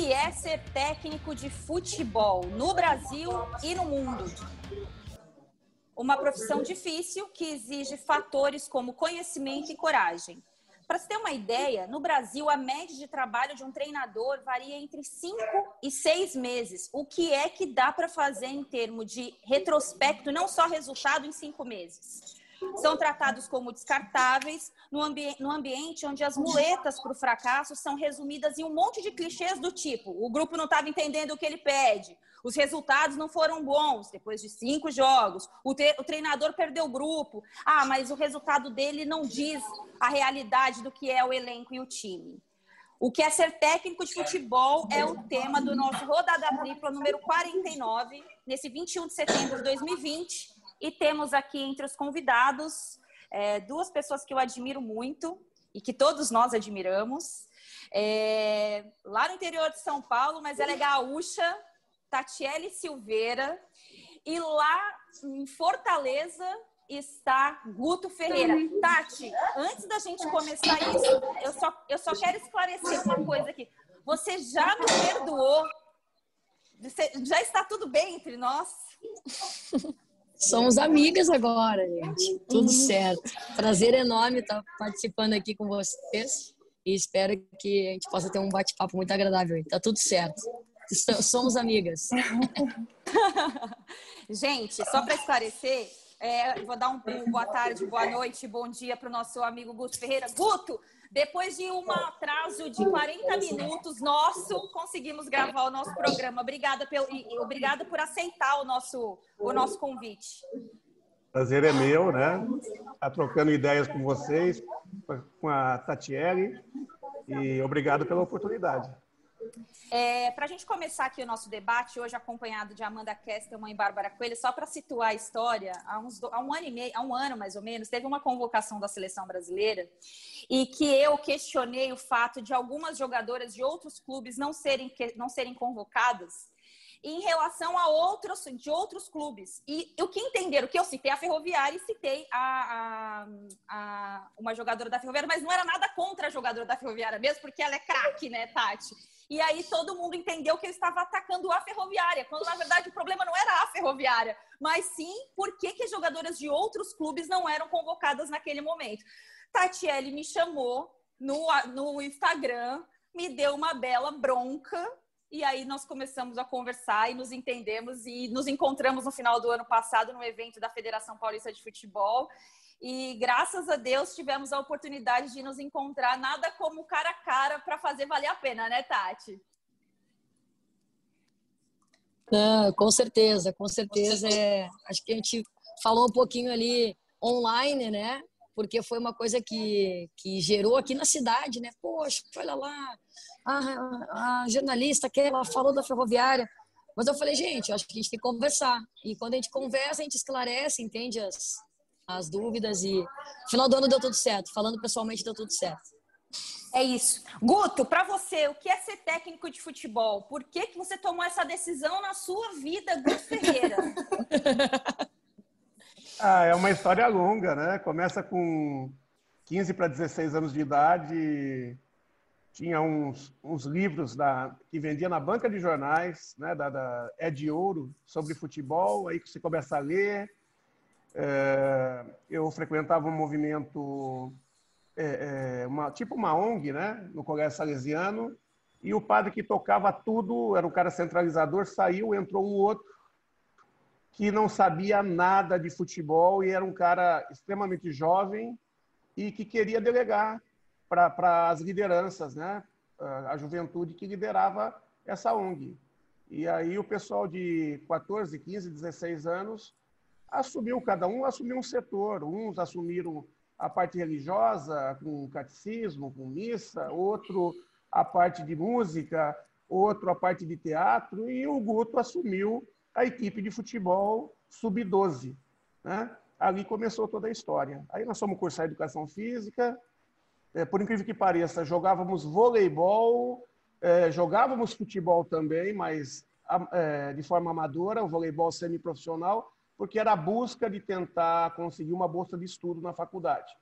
que é ser técnico de futebol no Brasil e no mundo? Uma profissão difícil que exige fatores como conhecimento e coragem. Para você ter uma ideia, no Brasil, a média de trabalho de um treinador varia entre 5 e 6 meses. O que é que dá para fazer em termos de retrospecto, não só resultado em cinco meses? São tratados como descartáveis no, ambi no ambiente onde as muletas para o fracasso são resumidas em um monte de clichês do tipo: o grupo não estava entendendo o que ele pede, os resultados não foram bons depois de cinco jogos. O, o, treinador perdeu o grupo. Ah, mas o resultado dele não diz a realidade do que é o elenco e o time. O que é ser técnico de futebol é o tema do nosso Rodada Tripla número 49, nesse 21 de setembro de 2020. E temos aqui entre os convidados é, duas pessoas que eu admiro muito e que todos nós admiramos. É, lá no interior de São Paulo, mas ela é gaúcha, Tatiele Silveira. E lá em Fortaleza está Guto Ferreira. Tati, antes da gente começar isso, eu só, eu só quero esclarecer uma coisa aqui. Você já me perdoou? Você, já está tudo bem entre nós? Somos amigas agora, gente. Tudo certo. Prazer enorme estar participando aqui com vocês e espero que a gente possa ter um bate-papo muito agradável. Tá tudo certo. Somos amigas. Gente, só para esclarecer, é, vou dar um, boa tarde, boa noite, bom dia para o nosso amigo Guto Ferreira. Guto, depois de um atraso de 40 minutos nosso, conseguimos gravar o nosso programa. Obrigada, pelo, obrigada por aceitar o nosso, o nosso convite. Prazer é meu, né? Tá trocando ideias com vocês, com a Tatiele. E obrigado pela oportunidade. É, para a gente começar aqui o nosso debate, hoje acompanhado de Amanda Kestelman e Bárbara Coelho, só para situar a história, há, uns, há, um ano e meio, há um ano mais ou menos, teve uma convocação da seleção brasileira e que eu questionei o fato de algumas jogadoras de outros clubes não serem, não serem convocadas em relação a outros de outros clubes. E o que entenderam? Que eu citei a Ferroviária e citei a, a, a, uma jogadora da Ferroviária, mas não era nada contra a jogadora da Ferroviária mesmo, porque ela é craque, né, Tati? E aí todo mundo entendeu que eu estava atacando a Ferroviária, quando na verdade o problema não era a Ferroviária, mas sim por que, que jogadoras de outros clubes não eram convocadas naquele momento. Tatiele me chamou no, no Instagram, me deu uma bela bronca e aí nós começamos a conversar e nos entendemos e nos encontramos no final do ano passado no evento da Federação Paulista de Futebol. E graças a Deus tivemos a oportunidade de nos encontrar, nada como cara a cara para fazer valer a pena, né, Tati? Não, com certeza, com certeza. É, acho que a gente falou um pouquinho ali online, né? Porque foi uma coisa que, que gerou aqui na cidade, né? Poxa, olha lá, a, a jornalista aquela falou da ferroviária. Mas eu falei, gente, acho que a gente tem que conversar. E quando a gente conversa, a gente esclarece, entende as, as dúvidas. E final do ano deu tudo certo. Falando pessoalmente, deu tudo certo. É isso. Guto, para você, o que é ser técnico de futebol? Por que, que você tomou essa decisão na sua vida, Guto Ferreira? ah, é uma história longa, né? Começa com 15 para 16 anos de idade, tinha uns, uns livros da, que vendia na banca de jornais, né, da, da É de Ouro, sobre futebol, aí você começa a ler. É, eu frequentava um movimento, é, é, uma, tipo uma ONG, né, no Colégio Salesiano, e o padre que tocava tudo, era um cara centralizador, saiu, entrou um outro, que não sabia nada de futebol e era um cara extremamente jovem e que queria delegar para as lideranças, né? a juventude que liderava essa ONG. E aí o pessoal de 14, 15, 16 anos assumiu, cada um assumiu um setor. Uns assumiram a parte religiosa, com catecismo, com missa, outro a parte de música, outro a parte de teatro, e o Guto assumiu a equipe de futebol sub-12. Né? Ali começou toda a história. Aí nós fomos cursar Educação Física, é, por incrível que pareça, jogávamos voleibol, é, jogávamos futebol também, mas é, de forma amadora, o voleibol semiprofissional, porque era a busca de tentar conseguir uma bolsa de estudo na faculdade.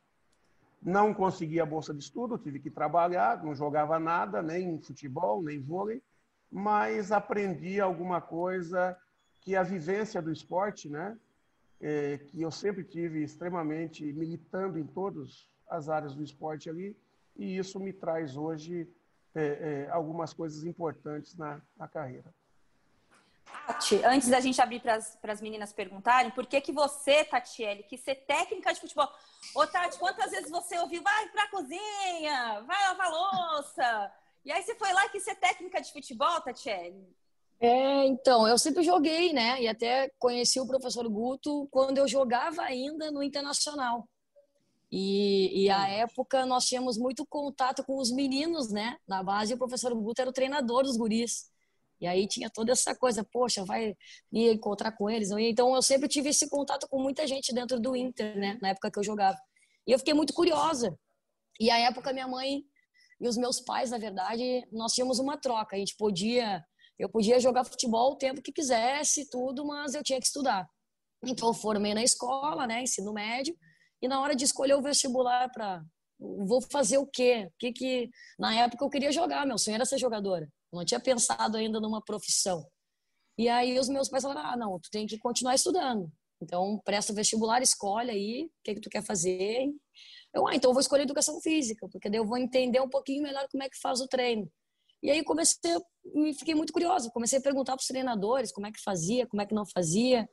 Não consegui a bolsa de estudo, tive que trabalhar, não jogava nada, nem futebol, nem vôlei, mas aprendi alguma coisa que a vivência do esporte, né? É, que eu sempre tive extremamente militando em todas as áreas do esporte ali, e isso me traz hoje é, é, algumas coisas importantes na, na carreira. Tati, antes da gente abrir para as meninas perguntarem, por que, que você, Tatiele, quis ser técnica de futebol? Ô, Tati, quantas vezes você ouviu, vai para a cozinha, vai lavar louça? E aí você foi lá e quis ser técnica de futebol, Tatiele? É, então, eu sempre joguei, né? E até conheci o professor Guto quando eu jogava ainda no Internacional. E, e a época nós tínhamos muito contato com os meninos, né? Na base, o professor Guto era o treinador dos guris. E aí tinha toda essa coisa, poxa, vai ir encontrar com eles. Então eu sempre tive esse contato com muita gente dentro do Inter, né? Na época que eu jogava. E eu fiquei muito curiosa. E a época minha mãe e os meus pais, na verdade, nós tínhamos uma troca. A gente podia, eu podia jogar futebol o tempo que quisesse, tudo, mas eu tinha que estudar. Então formei na escola, né, ensino médio, e na hora de escolher o vestibular para vou fazer o quê? Que que na época eu queria jogar, meu sonho era ser jogadora. Não tinha pensado ainda numa profissão. E aí os meus pais falaram: "Ah, não, tu tem que continuar estudando. Então presta vestibular, escolhe aí o que que tu quer fazer". Eu, ah, então eu vou escolher educação física, porque daí eu vou entender um pouquinho melhor como é que faz o treino. E aí comecei, me fiquei muito curiosa, comecei a perguntar para os treinadores como é que fazia, como é que não fazia.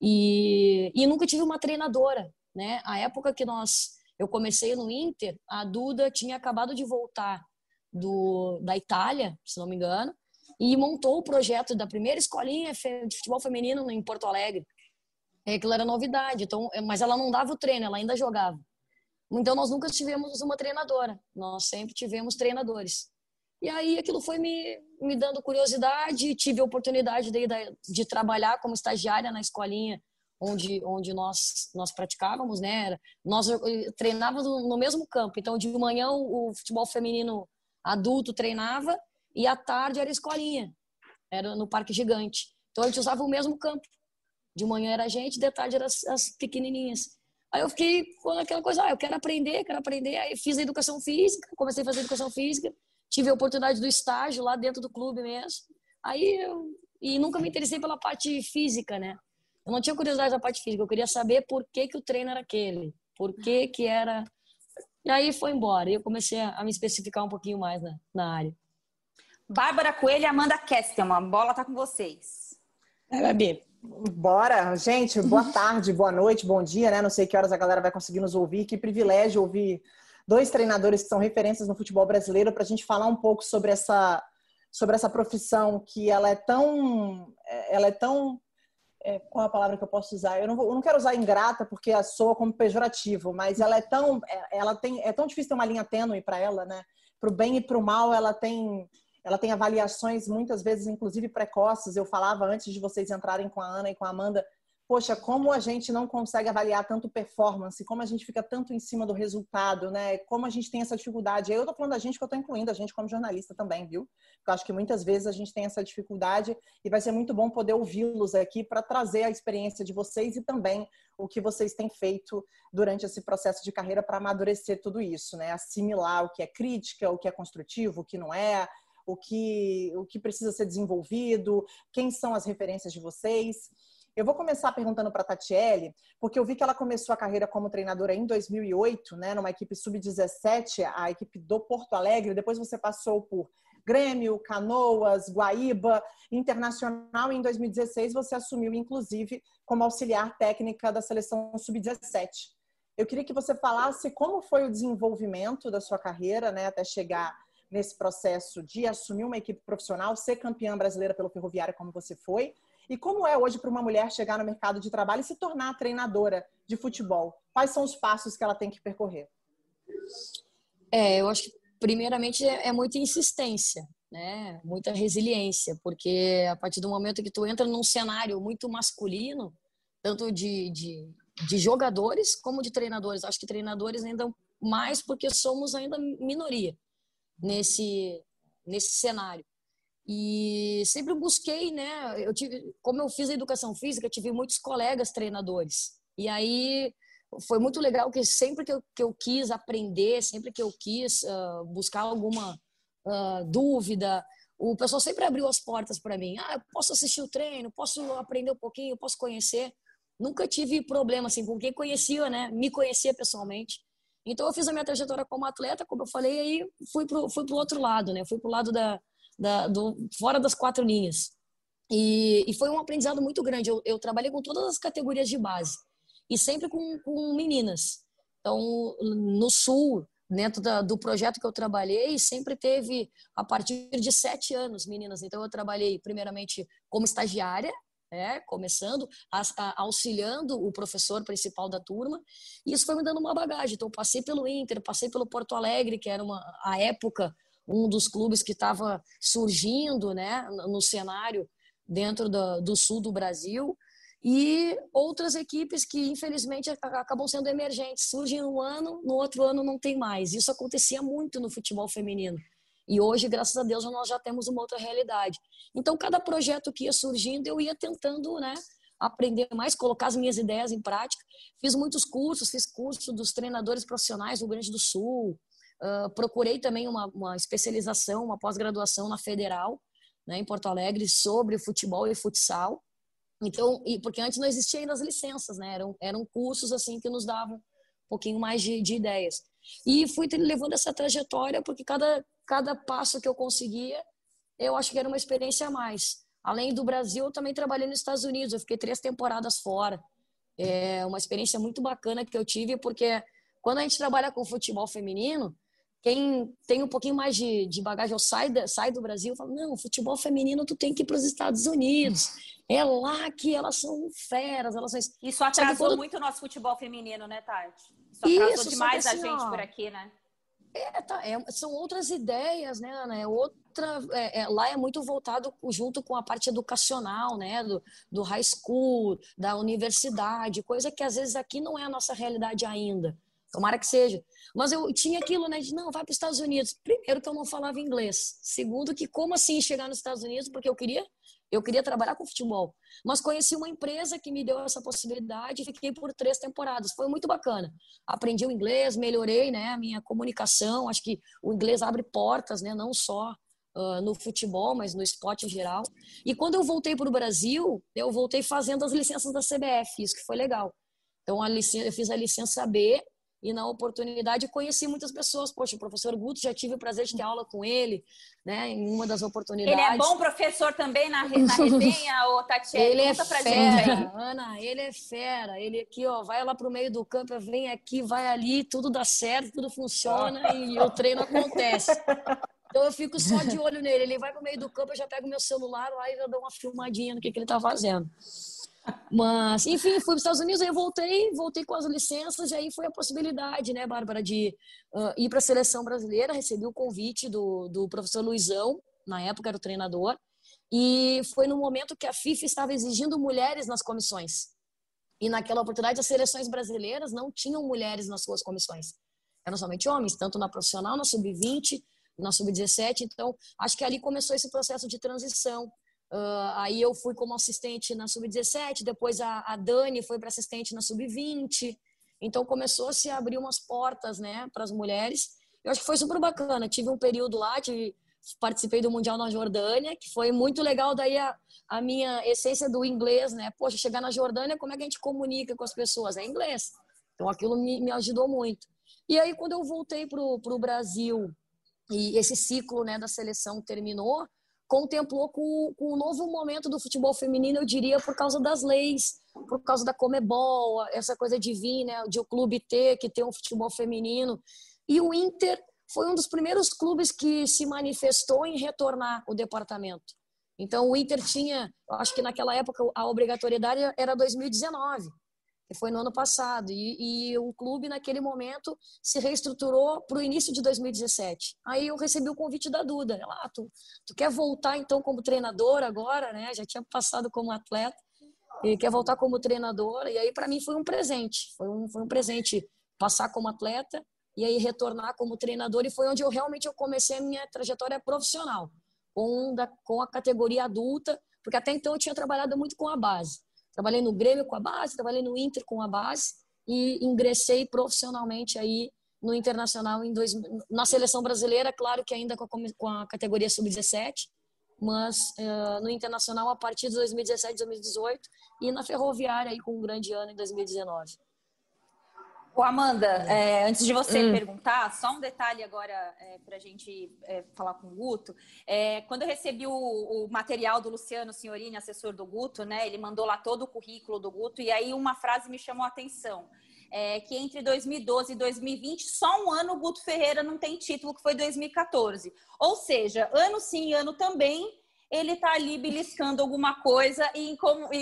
E, e nunca tive uma treinadora, né? A época que nós eu comecei no Inter, a Duda tinha acabado de voltar do, da Itália, se não me engano, e montou o projeto da primeira escolinha de futebol feminino em Porto Alegre. E aquilo era novidade, então, mas ela não dava o treino, ela ainda jogava. Então nós nunca tivemos uma treinadora, nós sempre tivemos treinadores. E aí aquilo foi me, me dando curiosidade, tive a oportunidade de, de trabalhar como estagiária na escolinha onde, onde nós, nós praticávamos, né? Nós treinávamos no mesmo campo, então de manhã o, o futebol feminino adulto treinava e à tarde era escolinha, era no Parque Gigante. Então a gente usava o mesmo campo. De manhã era a gente, de tarde eram as, as pequenininhas. Aí eu fiquei com aquela coisa, ah, eu quero aprender, quero aprender. Aí fiz a educação física, comecei a fazer educação física, tive a oportunidade do estágio lá dentro do clube mesmo. Aí eu, e nunca me interessei pela parte física, né? Eu não tinha curiosidade da parte física, eu queria saber por que, que o treino era aquele, por que que era e aí foi embora. E eu comecei a, me especificar um pouquinho mais na, na área. Bárbara Coelho e Amanda Kestelman, a bola tá com vocês. É, Gabi. Bora, gente, boa tarde, boa noite, bom dia, né? Não sei que horas a galera vai conseguir nos ouvir. Que privilégio ouvir dois treinadores que são referências no futebol brasileiro para a gente falar um pouco sobre essa sobre essa profissão que ela é tão ela é tão é, qual a palavra que eu posso usar? Eu não, vou, eu não quero usar ingrata porque a soa como pejorativo, mas ela é tão, é, ela tem, é tão difícil ter uma linha tênue para ela, né? Para o bem e para o mal, ela tem, ela tem avaliações muitas vezes, inclusive precoces. Eu falava antes de vocês entrarem com a Ana e com a Amanda poxa, como a gente não consegue avaliar tanto performance, como a gente fica tanto em cima do resultado, né? Como a gente tem essa dificuldade. Eu tô falando da gente que eu tô incluindo a gente como jornalista também, viu? Eu acho que muitas vezes a gente tem essa dificuldade e vai ser muito bom poder ouvi-los aqui para trazer a experiência de vocês e também o que vocês têm feito durante esse processo de carreira para amadurecer tudo isso, né? Assimilar o que é crítica, o que é construtivo, o que não é, o que, o que precisa ser desenvolvido, quem são as referências de vocês. Eu vou começar perguntando para a Tatiele, porque eu vi que ela começou a carreira como treinadora em 2008, né, numa equipe sub-17, a equipe do Porto Alegre. Depois você passou por Grêmio, Canoas, Guaíba, Internacional. E em 2016 você assumiu, inclusive, como auxiliar técnica da seleção sub-17. Eu queria que você falasse como foi o desenvolvimento da sua carreira, né, até chegar nesse processo de assumir uma equipe profissional, ser campeã brasileira pelo Ferroviário como você foi, e como é hoje para uma mulher chegar no mercado de trabalho e se tornar treinadora de futebol? Quais são os passos que ela tem que percorrer? É, eu acho que primeiramente é, é muita insistência, né? Muita resiliência, porque a partir do momento que tu entra num cenário muito masculino, tanto de, de, de jogadores como de treinadores, acho que treinadores ainda mais porque somos ainda minoria nesse nesse cenário. E sempre busquei, né? Eu tive, como eu fiz a educação física, tive muitos colegas treinadores. E aí foi muito legal que sempre que eu, que eu quis aprender, sempre que eu quis uh, buscar alguma uh, dúvida o pessoal sempre abriu as portas para mim. Ah, eu posso assistir o treino, posso aprender um pouquinho, posso conhecer. Nunca tive problema assim com quem conhecia, né? Me conhecia pessoalmente. Então eu fiz a minha trajetória como atleta, como eu falei, aí fui pro fui pro outro lado, né? Fui pro lado da, da do fora das quatro linhas. E, e foi um aprendizado muito grande. Eu, eu, trabalhei com todas as categorias de base e sempre com, com meninas. Então no sul dentro da, do projeto que eu trabalhei, sempre teve a partir de sete anos meninas. Então, eu trabalhei primeiramente como estagiária, né, começando, a, a, auxiliando o professor principal da turma, e isso foi me dando uma bagagem. Então, passei pelo Inter, passei pelo Porto Alegre, que era uma, a época um dos clubes que estava surgindo né, no cenário dentro do, do sul do Brasil e outras equipes que infelizmente acabam sendo emergentes, surgem um ano, no outro ano não tem mais. Isso acontecia muito no futebol feminino. E hoje, graças a Deus, nós já temos uma outra realidade. Então, cada projeto que ia surgindo, eu ia tentando, né, aprender mais, colocar as minhas ideias em prática. Fiz muitos cursos, fiz curso dos treinadores profissionais do Rio Grande do Sul. Procurei também uma, uma especialização, uma pós-graduação na Federal, né, em Porto Alegre, sobre futebol e futsal. Então, e, porque antes não existia ainda as licenças, né? Eram, eram cursos assim que nos davam um pouquinho mais de, de ideias. E fui levando essa trajetória porque cada, cada passo que eu conseguia, eu acho que era uma experiência a mais. Além do Brasil, eu também trabalhei nos Estados Unidos. Eu fiquei três temporadas fora. É uma experiência muito bacana que eu tive, porque quando a gente trabalha com futebol feminino, quem tem um pouquinho mais de, de bagagem ou sai, sai do Brasil fala, não, futebol feminino tu tem que ir para os Estados Unidos. É lá que elas são feras, elas são... Isso atrasou quando... muito o nosso futebol feminino, né, Tati? Isso atrasou Isso, demais assim, a gente ó, por aqui, né? É, tá, é, são outras ideias, né, Ana? É outra, é, é, lá é muito voltado junto com a parte educacional, né? Do, do high school, da universidade, coisa que às vezes aqui não é a nossa realidade ainda. Tomara que seja. Mas eu tinha aquilo, né? De não, vai para os Estados Unidos. Primeiro que eu não falava inglês. Segundo que como assim chegar nos Estados Unidos? Porque eu queria, eu queria trabalhar com futebol. Mas conheci uma empresa que me deu essa possibilidade e fiquei por três temporadas. Foi muito bacana. Aprendi o inglês, melhorei, né? A minha comunicação. Acho que o inglês abre portas, né? Não só Uh, no futebol, mas no esporte em geral. E quando eu voltei para o Brasil, eu voltei fazendo as licenças da CBF, isso que foi legal. Então, a licença, eu fiz a licença B e na oportunidade conheci muitas pessoas. Poxa, o professor Guto, já tive o prazer de ter aula com ele, né, em uma das oportunidades. Ele é bom professor também na, na resenha, ô Tatiana? Ele é fera, Ana, ele é fera. Ele aqui, ó, vai lá pro meio do campo, vem aqui, vai ali, tudo dá certo, tudo funciona e o treino acontece. Então eu fico só de olho nele. Ele vai pro meio do campo, eu já pego meu celular lá e já dou uma filmadinha no que, que ele tá fazendo. Mas, enfim, fui para os Estados Unidos, aí voltei, voltei com as licenças, e aí foi a possibilidade, né, Bárbara, de uh, ir para a seleção brasileira. Recebi o convite do, do professor Luizão, na época era o treinador, e foi no momento que a FIFA estava exigindo mulheres nas comissões. E naquela oportunidade, as seleções brasileiras não tinham mulheres nas suas comissões. Eram somente homens, tanto na profissional, na sub-20, na sub-17. Então, acho que ali começou esse processo de transição Uh, aí eu fui como assistente na sub-17, depois a, a Dani foi para assistente na sub-20. Então começou a se abrir umas portas, né, para as mulheres. Eu acho que foi super bacana. Tive um período lá de participei do mundial na Jordânia, que foi muito legal. Daí a, a minha essência do inglês, né? Poxa, chegar na Jordânia, como é que a gente comunica com as pessoas? É inglês. Então aquilo me, me ajudou muito. E aí quando eu voltei para o Brasil e esse ciclo, né, da seleção terminou, contemplou com, com o novo momento do futebol feminino, eu diria, por causa das leis, por causa da Comebol, essa coisa de vir, né, de o clube ter, que ter um futebol feminino. E o Inter foi um dos primeiros clubes que se manifestou em retornar o departamento. Então, o Inter tinha, acho que naquela época a obrigatoriedade era 2019 que foi no ano passado. E, e o clube, naquele momento, se reestruturou para o início de 2017. Aí eu recebi o convite da Duda. Ela, ah, tu, tu quer voltar então como treinador agora, né? Já tinha passado como atleta. E quer voltar como treinador. E aí, para mim, foi um presente. Foi um, foi um presente passar como atleta e aí retornar como treinador. E foi onde eu realmente eu comecei a minha trajetória profissional, com, da, com a categoria adulta, porque até então eu tinha trabalhado muito com a base. Trabalhei no Grêmio com a base, trabalhei no Inter com a base e ingressei profissionalmente aí no Internacional em dois, na seleção brasileira, claro que ainda com a, com a categoria sub-17, mas uh, no Internacional a partir de 2017, 2018 e na Ferroviária aí com um grande ano em 2019. Ô Amanda, é, antes de você hum. perguntar, só um detalhe agora é, para a gente é, falar com o Guto. É, quando eu recebi o, o, material do Luciano Signorini, assessor do Guto, né, ele mandou lá todo o currículo do Guto, e aí uma frase me chamou a atenção. É, que entre 2012 e 2020, só um ano o Guto Ferreira não tem título, que foi 2014. Ou seja, ano sim, ano também, ele está ali beliscando alguma coisa e, e,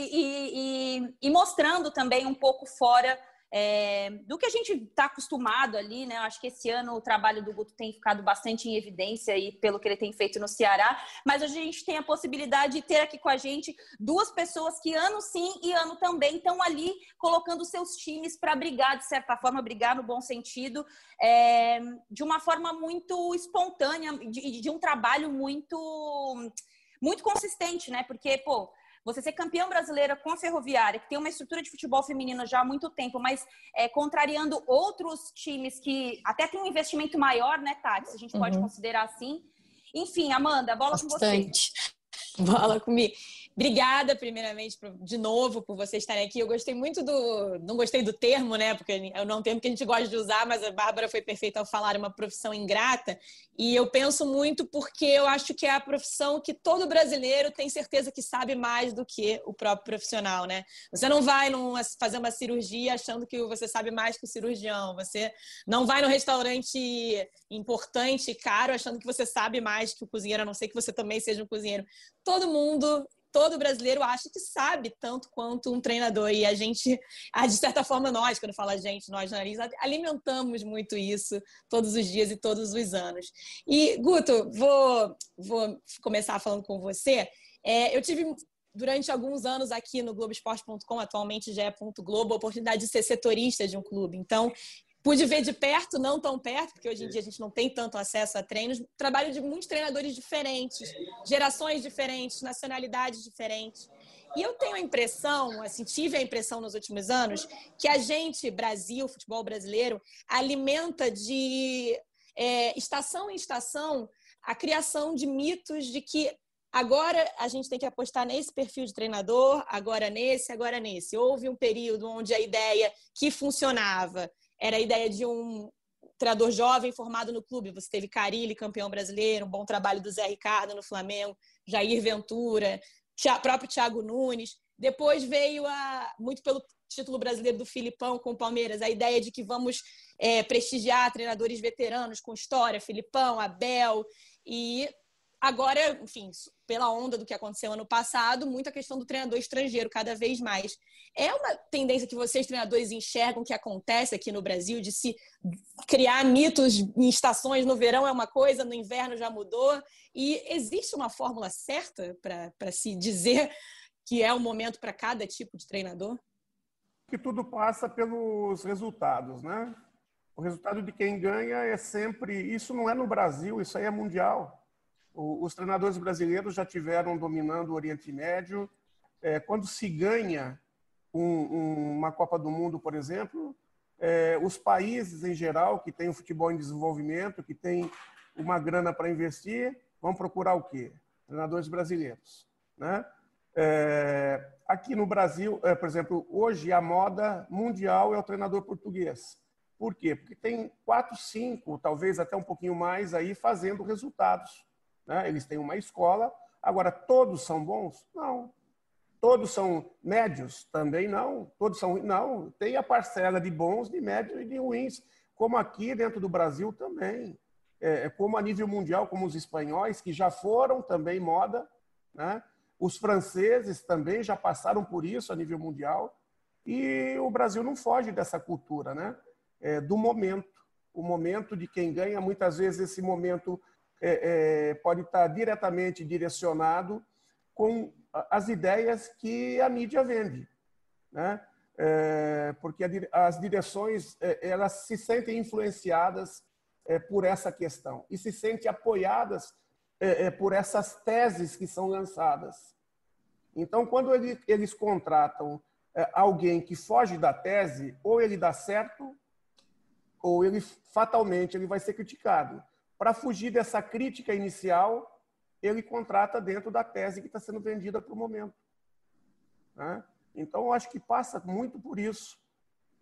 e, e mostrando também um pouco fora é, do que a gente está acostumado ali, né? Eu acho que esse ano o trabalho do Guto tem ficado bastante em evidência aí pelo que ele tem feito no Ceará, mas hoje a gente tem a possibilidade de ter aqui com a gente duas pessoas que ano sim e ano também estão ali colocando seus times para brigar, de certa forma, brigar no bom sentido, é, de uma forma muito espontânea, de, de um trabalho muito muito consistente, né? Porque, pô, você ser campeão brasileira com a Ferroviária, que tem uma estrutura de futebol feminino já há muito tempo, mas é, contrariando outros times que até tem um investimento maior, né, Tati? Se a gente pode uhum. considerar assim. Enfim, Amanda, bola Bastante. com você. Bola comigo. Obrigada, primeiramente, de novo, por vocês estarem aqui. Eu gostei muito do. Não gostei do termo, né? Porque é um termo que a gente gosta de usar, mas a Bárbara foi perfeita ao falar uma profissão ingrata. E eu penso muito porque eu acho que é a profissão que todo brasileiro tem certeza que sabe mais do que o próprio profissional, né? Você não vai num, fazer uma cirurgia achando que você sabe mais que o cirurgião. Você não vai no restaurante importante caro achando que você sabe mais que o cozinheiro, a não ser que você também seja um cozinheiro. Todo mundo todo brasileiro acha que sabe tanto quanto um treinador. E a gente, de certa forma, nós, quando fala gente, nós jornalistas, alimentamos muito isso todos os dias e todos os anos. E, Guto, vou, vou começar falando com você. É, eu tive durante alguns anos aqui no Globoesporte.com, atualmente já é Globo, a oportunidade de ser setorista de um clube. Então, pude ver de perto, não tão perto, porque hoje em dia a gente não tem tanto acesso a treinos, trabalho de muitos treinadores diferentes, gerações diferentes, nacionalidades diferentes. E eu tenho a impressão, assim, tive a impressão nos últimos anos, que a gente, Brasil, futebol brasileiro, alimenta de é, estação em estação a criação de mitos de que agora a gente tem que apostar nesse perfil de treinador, agora nesse, agora nesse. Houve um período onde a ideia que funcionava era a ideia de um treinador jovem formado no clube. Você teve Carilli, campeão brasileiro, um bom trabalho do Zé Ricardo no Flamengo, Jair Ventura, próprio Thiago Nunes. Depois veio a muito pelo título brasileiro do Filipão com o Palmeiras, a ideia de que vamos é, prestigiar treinadores veteranos com história, Filipão, Abel, e Agora, enfim, pela onda do que aconteceu ano passado, muita questão do treinador estrangeiro cada vez mais. É uma tendência que vocês, treinadores, enxergam que acontece aqui no Brasil, de se criar mitos em estações no verão é uma coisa, no inverno já mudou. E existe uma fórmula certa para se dizer que é o momento para cada tipo de treinador? Que tudo passa pelos resultados, né? O resultado de quem ganha é sempre. Isso não é no Brasil, isso aí é mundial os treinadores brasileiros já tiveram dominando o Oriente Médio. É, quando se ganha um, um, uma Copa do Mundo, por exemplo, é, os países em geral que têm o futebol em desenvolvimento, que têm uma grana para investir, vão procurar o quê? Treinadores brasileiros. Né? É, aqui no Brasil, é, por exemplo, hoje a moda mundial é o treinador português. Por quê? Porque tem quatro, cinco, talvez até um pouquinho mais aí fazendo resultados. Né? Eles têm uma escola. Agora, todos são bons? Não. Todos são médios? Também não. Todos são Não. Tem a parcela de bons, de médios e de ruins. Como aqui dentro do Brasil também. É, é, como a nível mundial, como os espanhóis, que já foram também moda. Né? Os franceses também já passaram por isso a nível mundial. E o Brasil não foge dessa cultura, né? É, do momento. O momento de quem ganha, muitas vezes esse momento é, é, pode estar diretamente direcionado com as ideias que a mídia vende, né? É, porque as direções é, elas se sentem influenciadas é, por essa questão e se sentem apoiadas é, por essas teses que são lançadas. Então, quando ele, eles contratam alguém que foge da tese, ou ele dá certo, ou ele fatalmente ele vai ser criticado. Para fugir dessa crítica inicial, ele contrata dentro da tese que está sendo vendida para o momento. Né? Então, eu acho que passa muito por isso.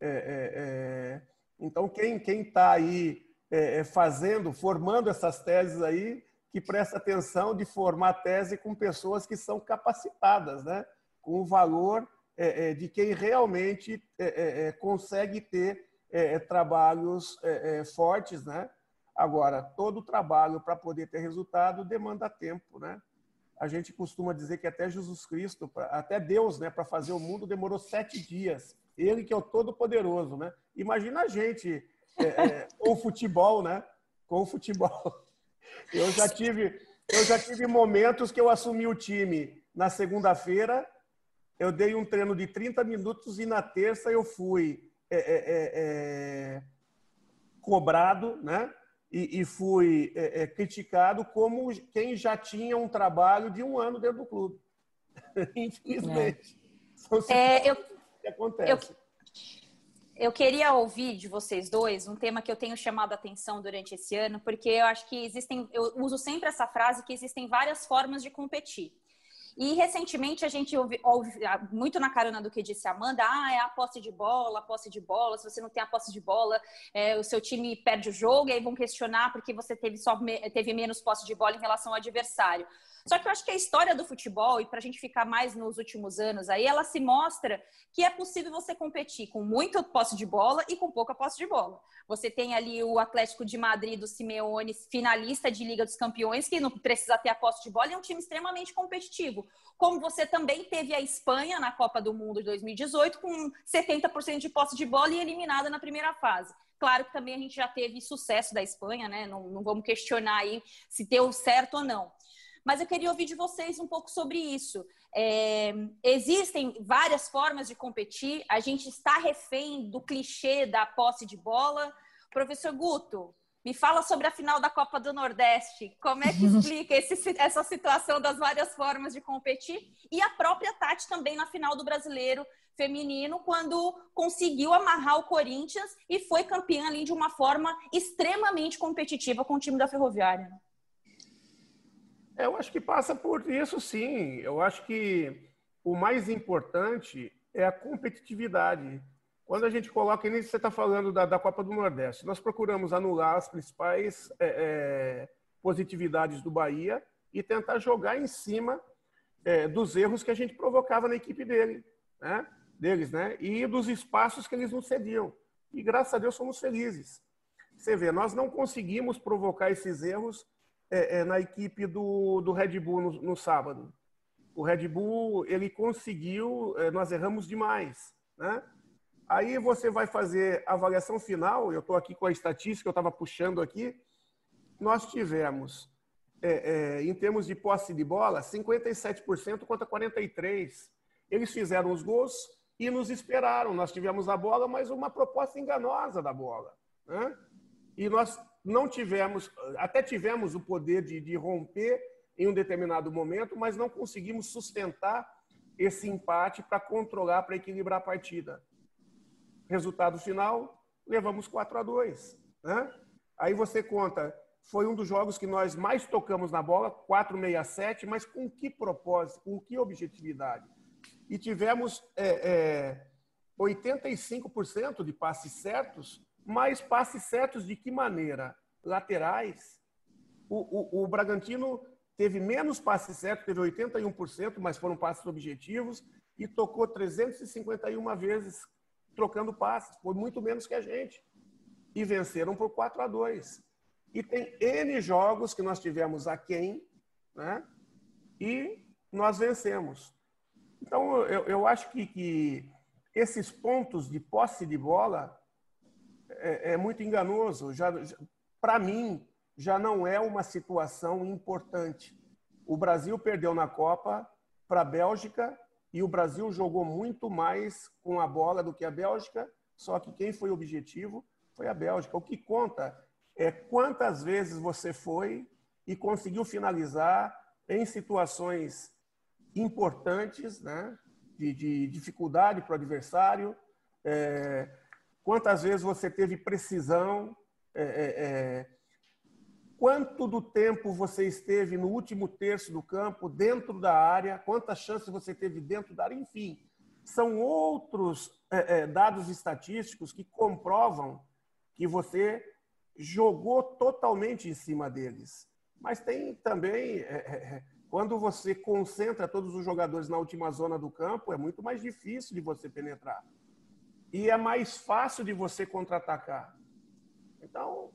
É, é, é... então, quem está aí é, é, fazendo, formando essas teses aí, que presta atenção de formar tese com pessoas que são capacitadas, né? com o valor é, de quem realmente consegue ter trabalhos fortes, né? Agora, todo trabalho para poder ter resultado demanda tempo, né? A gente costuma dizer que até Jesus Cristo, até Deus, né, para fazer o mundo demorou sete dias. Ele que é o Todo-Poderoso, né? Imagina a gente é, é, com o futebol, né? Com o futebol. Eu já tive, eu já tive momentos que eu assumi o time na segunda-feira, eu dei um treino de 30 minutos e na terça eu fui é, é, é, é cobrado, né? E, e fui é, é, criticado como quem já tinha um trabalho de um ano dentro do clube. Infelizmente. É. eu, que acontece. Eu, eu queria ouvir de vocês dois um tema que eu tenho chamado a atenção durante esse ano, porque eu acho que existem, eu uso sempre essa frase que existem várias formas de competir. E recentemente a gente ouve, ouve, ah, muito na carona do que disse a Amanda, ah, é a posse de bola, a posse de bola, se você não tem a posse de bola, é, o seu time perde o jogo, e aí vão questionar porque você teve, só, teve menos posse de bola em relação ao adversário. Só que eu acho que a história do futebol, e para a gente ficar mais nos últimos anos aí, ela se mostra que é possível você competir com muita posse de bola e com pouca posse de bola. Você tem ali o Atlético de Madrid do Simeone, finalista de Liga dos Campeões, que não precisa ter a posse de bola e é um time extremamente competitivo. Como você também teve a Espanha na Copa do Mundo de 2018, com 70% de posse de bola e eliminada na primeira fase. Claro que também a gente já teve sucesso da Espanha, né? Não, não vamos questionar aí se deu certo ou não. Mas eu queria ouvir de vocês um pouco sobre isso. É, existem várias formas de competir, a gente está refém do clichê da posse de bola. Professor Guto, me fala sobre a final da Copa do Nordeste. Como é que explica esse, essa situação das várias formas de competir? E a própria Tati também na final do Brasileiro Feminino, quando conseguiu amarrar o Corinthians e foi campeã ali de uma forma extremamente competitiva com o time da Ferroviária. Eu acho que passa por isso, sim. Eu acho que o mais importante é a competitividade. Quando a gente coloca, e você está falando da, da, Copa do Nordeste, nós procuramos anular as principais é, é, positividades do Bahia e tentar jogar em cima é, dos erros que a gente provocava na equipe dele, né? deles, né? E dos espaços que eles nos cediam. E graças a Deus somos felizes. Você vê, nós não conseguimos provocar esses erros é, é, na equipe do, do Red Bull no, no, sábado. O Red Bull, ele conseguiu, é, nós erramos demais, né? Aí você vai fazer a avaliação final, eu estou aqui com a estatística, eu estava puxando aqui, nós tivemos, é, é, em termos de posse de bola, 57% contra 43%. Eles fizeram os gols e nos esperaram. Nós tivemos a bola, mas uma proposta enganosa da bola. Né? E nós não tivemos, até tivemos o poder de, de romper em um determinado momento, mas não conseguimos sustentar esse empate para controlar, para equilibrar a partida. Resultado final, levamos 4 a 2. Né? Aí você conta, foi um dos jogos que nós mais tocamos na bola, 467, mas com que propósito, com que objetividade? E tivemos é, é, 85% de passes certos mas passes certos de que maneira? Laterais. O, o, o Bragantino teve menos passes certos, teve 81%, mas foram passes objetivos, e tocou 351 vezes trocando passes, foi muito menos que a gente. E venceram por 4 a 2. E tem N jogos que nós tivemos a quem, né? E nós vencemos. Então, eu, eu acho que, que esses pontos de posse de bola é, é muito enganoso. Já, já para mim, já não é uma situação importante. O Brasil perdeu na Copa para a Bélgica e o Brasil jogou muito mais com a bola do que a Bélgica, só que quem foi objetivo foi a Bélgica. O que conta é quantas vezes você foi e conseguiu finalizar em situações importantes, né? de, de dificuldade para o adversário. É, Quantas vezes você teve precisão? É, é, é quanto do tempo você esteve no último terço do campo, dentro da área, quantas chances você teve dentro da área, enfim. São outros é, dados estatísticos que comprovam que você jogou totalmente em cima deles. Mas tem também, é, quando você concentra todos os jogadores na última zona do campo, é muito mais difícil de você penetrar. E é mais fácil de você contra-atacar. Então,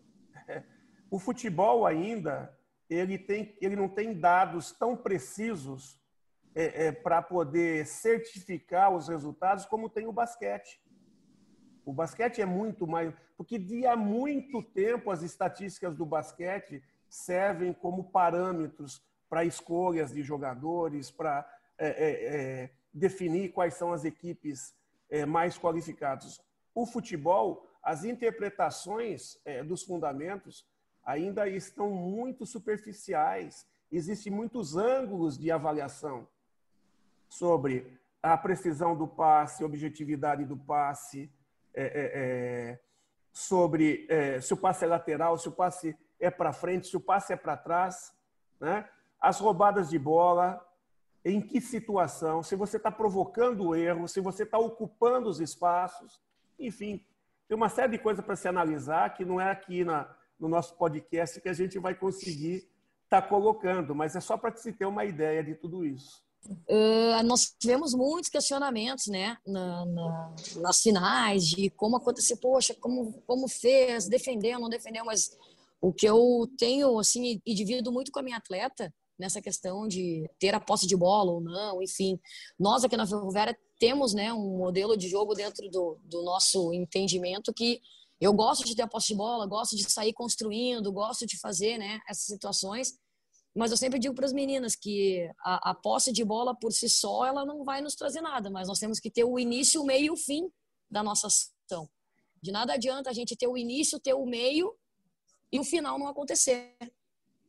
o futebol ainda, ele, tem, ele não tem dados tão precisos é, é, para poder certificar os resultados como tem o basquete. O basquete é muito mais. Porque de há muito tempo as estatísticas do basquete servem como parâmetros para escolhas de jogadores, para é, é, é, definir quais são as equipes é, mais qualificadas. O futebol, as interpretações é, dos fundamentos ainda estão muito superficiais. Existem muitos ângulos de avaliação sobre a precisão do passe, objetividade do passe, é, é, é, sobre é, se o passe é lateral, se o passe é para frente, se o passe é para trás, né? as roubadas de bola, em que situação, se você está provocando o erro, se você está ocupando os espaços, enfim, tem uma série de coisas para se analisar que não é aqui na, no nosso podcast que a gente vai conseguir estar tá colocando, mas é só para se ter uma ideia de tudo isso. Uh, nós tivemos muitos questionamentos, né, na, na, nas finais, de como aconteceu, poxa, como, como fez, defendeu, não defendeu, mas o que eu tenho, assim, e divido muito com a minha atleta, nessa questão de ter a posse de bola ou não, enfim. Nós aqui na Ferroviária temos, né, um modelo de jogo dentro do, do nosso entendimento que eu gosto de ter a posse de bola, gosto de sair construindo, gosto de fazer, né, essas situações, mas eu sempre digo para as meninas que a, a, posse de bola por si só ela não vai nos trazer nada, mas nós temos que ter o início, o meio e o fim da nossa ação. De nada adianta a gente ter o início, ter o meio e o final não acontecer,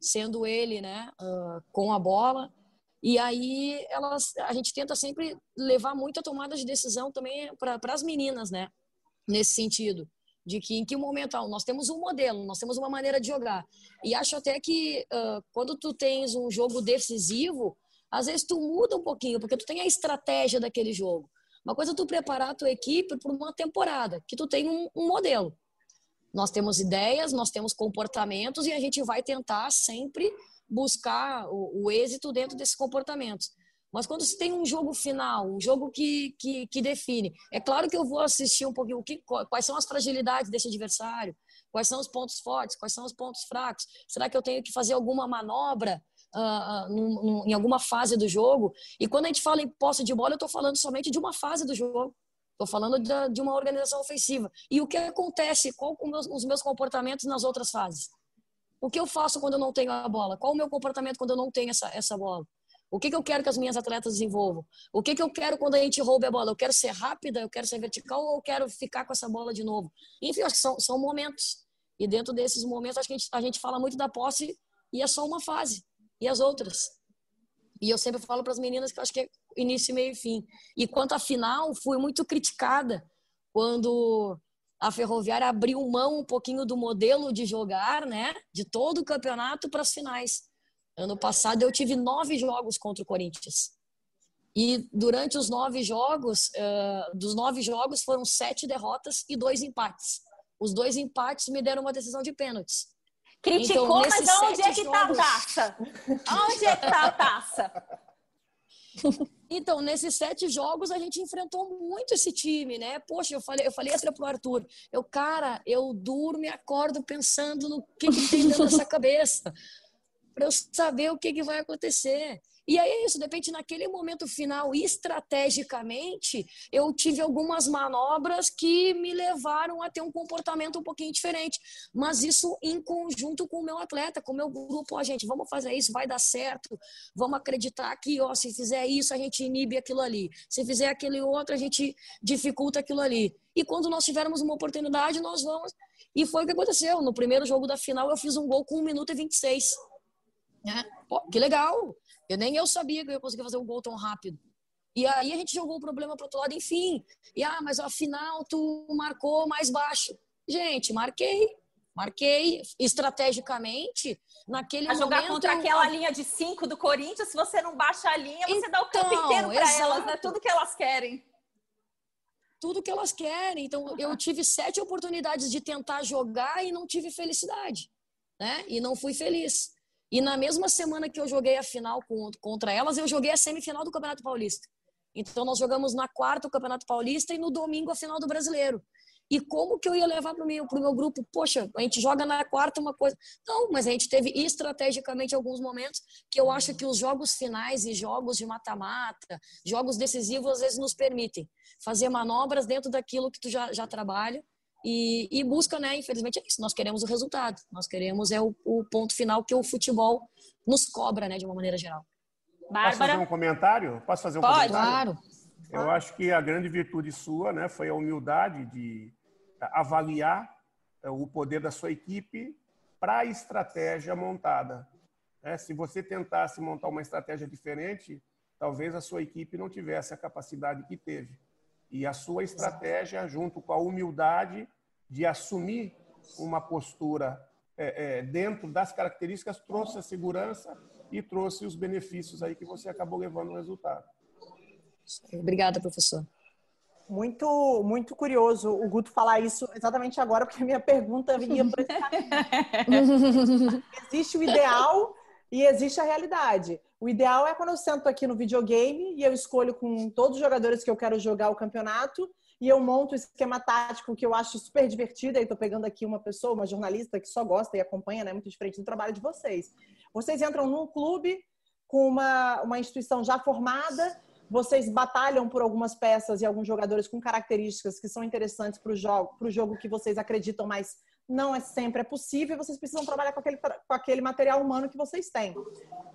sendo ele, né, uh, com a bola. E aí elas, a gente tenta sempre levar muita tomada de decisão também para as meninas, né, nesse sentido de que em que momento ah, nós temos um modelo, nós temos uma maneira de jogar. E acho até que uh, quando tu tens um jogo decisivo, às vezes tu muda um pouquinho, porque tu tem a estratégia daquele jogo. Uma coisa é tu preparar a tua equipe para uma temporada, que tu tem um, um modelo. Nós temos ideias, nós temos comportamentos e a gente vai tentar sempre buscar o, o êxito dentro desses comportamentos. Mas quando se tem um jogo final, um jogo que, que, que, define, é claro que eu vou assistir um pouquinho que, quais são as fragilidades desse adversário, quais são os pontos fortes, quais são os pontos fracos. Será que eu tenho que fazer alguma manobra uh, num, num, em alguma fase do jogo? E quando a gente fala em posse de bola, eu estou falando somente de uma fase do jogo. Estou falando de, de, uma organização ofensiva. E o que acontece? Qual os meus comportamentos nas outras fases? O que eu faço quando eu não tenho a bola? Qual o meu comportamento quando eu não tenho essa, essa bola? O que, que eu quero que as minhas atletas desenvolvam? O que, que eu quero quando a gente roube a bola? Eu quero ser rápida, eu quero ser vertical ou eu quero ficar com essa bola de novo? Enfim, acho que são, são momentos. E dentro desses momentos, acho que a gente, a gente fala muito da posse e é só uma fase. E as outras? E eu sempre falo para as meninas que eu acho que é início, meio e fim. E quanto à final, fui muito criticada quando a Ferroviária abriu mão um pouquinho do modelo de jogar, né, de todo o campeonato para as finais. Ano passado eu tive nove jogos contra o Corinthians. E durante os nove jogos, uh, dos nove jogos foram sete derrotas e dois empates. Os dois empates me deram uma decisão de pênaltis. Criticou, então, mas onde é que está jogos... a taça? Onde é que está a taça? Então, nesses sete jogos, a gente enfrentou muito esse time, né? Poxa, eu falei, eu falei até pro Arthur, eu, cara, eu durmo e acordo pensando no que, que tem dentro dessa cabeça para eu saber o que, que vai acontecer. E aí é isso, de repente, naquele momento final, estrategicamente, eu tive algumas manobras que me levaram a ter um comportamento um pouquinho diferente. Mas isso em conjunto com o meu atleta, com o meu grupo. Ó, gente, vamos fazer isso, vai dar certo. Vamos acreditar que, ó, se fizer isso, a gente inibe aquilo ali. Se fizer aquele outro, a gente dificulta aquilo ali. E quando nós tivermos uma oportunidade, nós vamos. E foi o que aconteceu. No primeiro jogo da final, eu fiz um gol com 1 minuto e 26. Né? Pô, que legal! Eu nem eu sabia que eu ia conseguir fazer um gol tão rápido. E aí a gente jogou o problema para outro lado, enfim. E ah, mas afinal tu marcou mais baixo. Gente, marquei. Marquei estrategicamente naquele a jogar momento. contra aquela linha de cinco do Corinthians, se você não baixa a linha, você então, dá o campo então, inteiro para elas, né? Tudo que elas querem. Tudo que elas querem. Então, eu tive sete oportunidades de tentar jogar e não tive felicidade, né? E não fui feliz. E na mesma semana que eu joguei a final contra elas, eu joguei a semifinal do Campeonato Paulista. Então, nós jogamos na quarta o Campeonato Paulista e no domingo a final do Brasileiro. E como que eu ia levar para o meu, meu grupo? Poxa, a gente joga na quarta uma coisa. Não, mas a gente teve estrategicamente alguns momentos que eu acho que os jogos finais e jogos de mata-mata, jogos decisivos, às vezes nos permitem fazer manobras dentro daquilo que tu já, já trabalha e, e, busca, né? Infelizmente é isso. Nós queremos o resultado. Nós queremos é o, o, ponto final que o futebol nos cobra, né? De uma maneira geral. Bárbara? Posso fazer um comentário? Posso fazer um Pode, comentário? claro. Eu acho que a grande virtude sua, né, foi a humildade de avaliar é, o poder da sua equipe para a estratégia montada. É, se você tentasse montar uma estratégia diferente, talvez a sua equipe não tivesse a capacidade que teve. E a sua estratégia, junto com a humildade de assumir uma postura é, é, dentro das características, trouxe a segurança e trouxe os benefícios aí que você acabou levando o resultado. Obrigada, professor. Muito, muito curioso o Guto falar isso exatamente agora, porque a minha pergunta vinha para Existe o ideal e existe a realidade. O ideal é quando eu sento aqui no videogame e eu escolho com todos os jogadores que eu quero jogar o campeonato e eu monto o esquema tático que eu acho super divertido. Aí estou pegando aqui uma pessoa, uma jornalista que só gosta e acompanha, né? Muito diferente do trabalho de vocês. Vocês entram num clube com uma, uma instituição já formada vocês batalham por algumas peças e alguns jogadores com características que são interessantes para o jogo, jogo que vocês acreditam, mas não é sempre é possível vocês precisam trabalhar com aquele, com aquele material humano que vocês têm.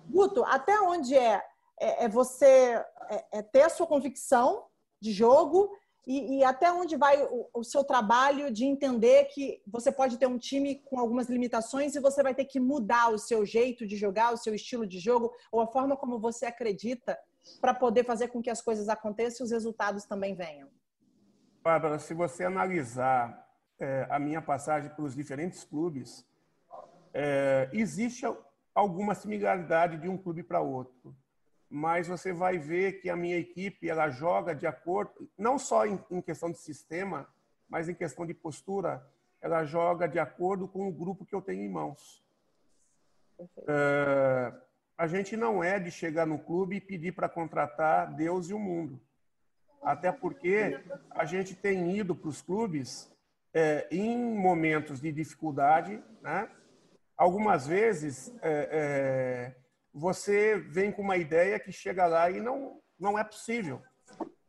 Guto, até onde é, é, é você é, é ter a sua convicção de jogo e, e até onde vai o, o, seu trabalho de entender que você pode ter um time com algumas limitações e você vai ter que mudar o seu jeito de jogar, o seu estilo de jogo ou a forma como você acredita para poder fazer com que as coisas aconteçam e os resultados também venham? Bárbara, se você analisar é, a minha passagem pelos diferentes clubes, é, existe alguma similaridade de um clube para outro, mas você vai ver que a minha equipe ela joga de acordo, não só em, em questão de sistema, mas em questão de postura, ela joga de acordo com o grupo que eu tenho em mãos. É, a gente não é de chegar no clube e pedir para contratar Deus e o mundo. Até porque a gente tem ido para os clubes é, em momentos de dificuldade, né? Algumas vezes é, é, você vem com uma ideia que chega lá e não, não é possível.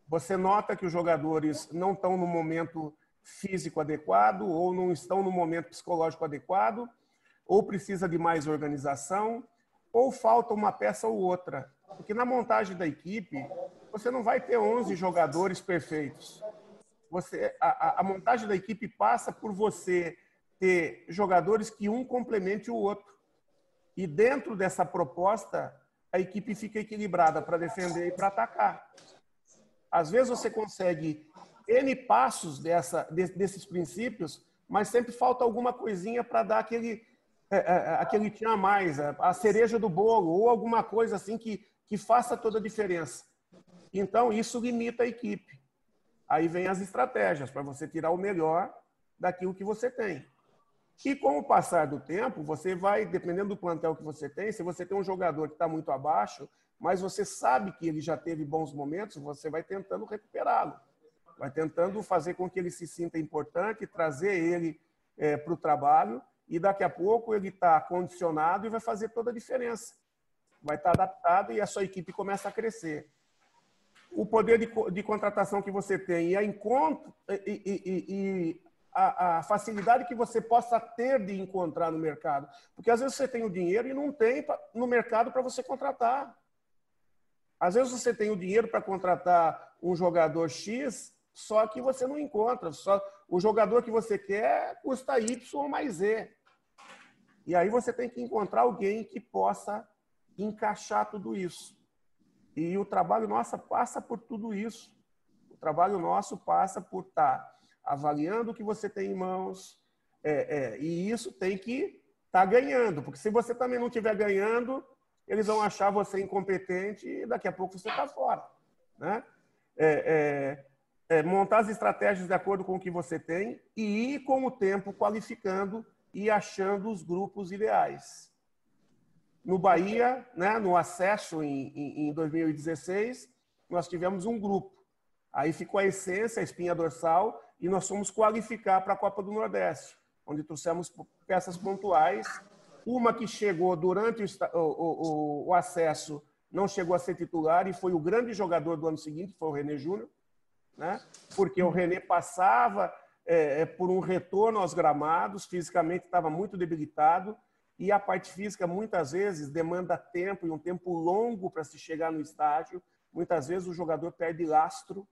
Você nota que os jogadores não estão no momento físico adequado ou não estão no momento psicológico adequado ou precisa de mais organização ou falta uma peça ou outra. Porque na montagem da equipe, você não vai ter 11 jogadores perfeitos. Você, a, a, montagem da equipe passa por você ter jogadores que um complemente o outro. E dentro dessa proposta, a equipe fica equilibrada para defender e para atacar. Às vezes você consegue N passos dessa, desses princípios, mas sempre falta alguma coisinha para dar aquele é, é, é, aquele tinha mais, a cereja do bolo, ou alguma coisa assim que, que faça toda a diferença. Então, isso limita a equipe. Aí vem as estratégias para você tirar o melhor daquilo que você tem. E com o passar do tempo, você vai, dependendo do plantel que você tem, se você tem um jogador que está muito abaixo, mas você sabe que ele já teve bons momentos, você vai tentando recuperá-lo. Vai tentando fazer com que ele se sinta importante, trazer ele é, para o trabalho e daqui a pouco ele está condicionado e vai fazer toda a diferença. Vai estar tá adaptado e a sua equipe começa a crescer. O poder de, de contratação que você tem e a, encontro, e, e, e a, a, facilidade que você possa ter de encontrar no mercado. Porque às vezes você tem o dinheiro e não tem no mercado para você contratar. Às vezes você tem o dinheiro para contratar um jogador X, só que você não encontra. Só o jogador que você quer custa Y mais Z. E aí você tem que encontrar alguém que possa encaixar tudo isso. E o trabalho nosso passa por tudo isso. O trabalho nosso passa por estar avaliando o que você tem em mãos, É, é, e isso tem que estar tá ganhando, porque se você também não estiver ganhando, eles vão achar você incompetente e daqui a pouco você está fora. Né? É, é, é, montar as estratégias de acordo com o que você tem e ir com o tempo qualificando e achando os grupos ideais. No Bahia, né, no acesso em, em, em 2016, nós tivemos um grupo. Aí ficou a essência, a espinha dorsal, e nós fomos qualificar para a Copa do Nordeste, onde trouxemos peças pontuais. Uma que chegou durante o, o, o, acesso, não chegou a ser titular e foi o grande jogador do ano seguinte, foi o René Júnior, né? porque o René passava é, é, por um retorno aos gramados, fisicamente estava muito debilitado, e a parte física muitas vezes demanda tempo e um tempo longo para se chegar no estágio. Muitas vezes o jogador perde lastro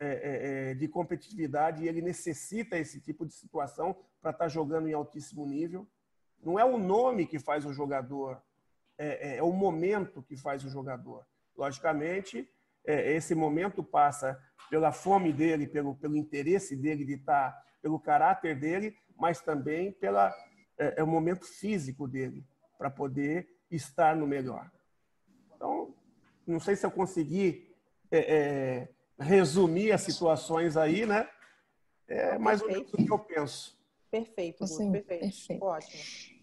é, é, é, de competitividade e ele necessita esse tipo de situação para estar tá jogando em altíssimo nível. Não é o nome que faz o jogador, é, é, é o momento que faz o jogador. Logicamente, é, esse momento passa pela fome dele, pelo, pelo interesse dele de estar, tá, pelo caráter dele, mas também pela é, é o momento físico dele para poder estar no melhor. Então, não sei se eu consegui é, é, resumir as situações aí, né? É mais ou menos o que eu penso. Perfeito, Sim, perfeito. perfeito. Ótimo.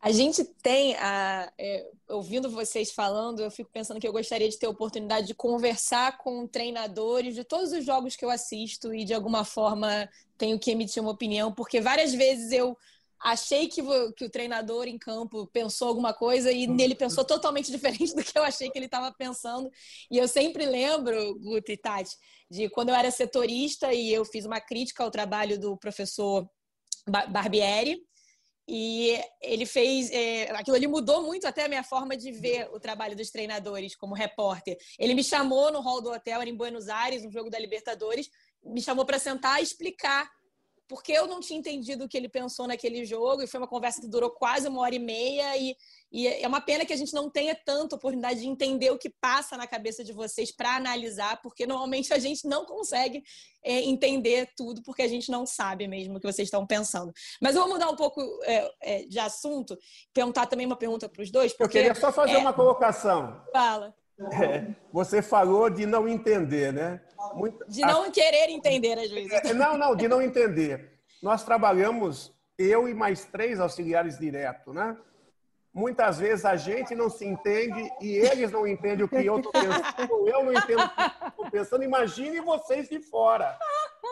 A gente tem, a, é, ouvindo vocês falando, eu fico pensando que eu gostaria de ter a oportunidade de conversar com treinadores de todos os jogos que eu assisto e de alguma forma tenho que emitir uma opinião, porque várias vezes eu achei que, que o treinador em campo pensou alguma coisa e ele pensou totalmente diferente do que eu achei que ele estava pensando. E eu sempre lembro, Guto e Tati, de quando eu era setorista e eu fiz uma crítica ao trabalho do professor Barbieri. E ele fez. É, aquilo ali mudou muito até a minha forma de ver o trabalho dos treinadores como repórter. Ele me chamou no hall do hotel, era em Buenos Aires, um jogo da Libertadores, me chamou para sentar e explicar porque eu não tinha entendido o que ele pensou naquele jogo, e foi uma conversa que durou quase uma hora e meia, e, e é uma pena que a gente não tenha tanta oportunidade de entender o que passa na cabeça de vocês para analisar, porque normalmente a gente não consegue é, entender tudo, porque a gente não sabe mesmo o que vocês estão pensando. Mas eu vou mudar um pouco é, é, de assunto, perguntar também uma pergunta para os dois. Porque, eu queria só fazer é uma colocação. Fala. É, você falou de não entender, né? Muito... De não querer entender, às vezes. É, não, não, de não entender. Nós trabalhamos, eu e mais três auxiliares direto, né? Muitas vezes a gente não se entende e eles não entendem o que eu estou pensando, eu não entendo o que estou pensando. Imagine vocês de fora.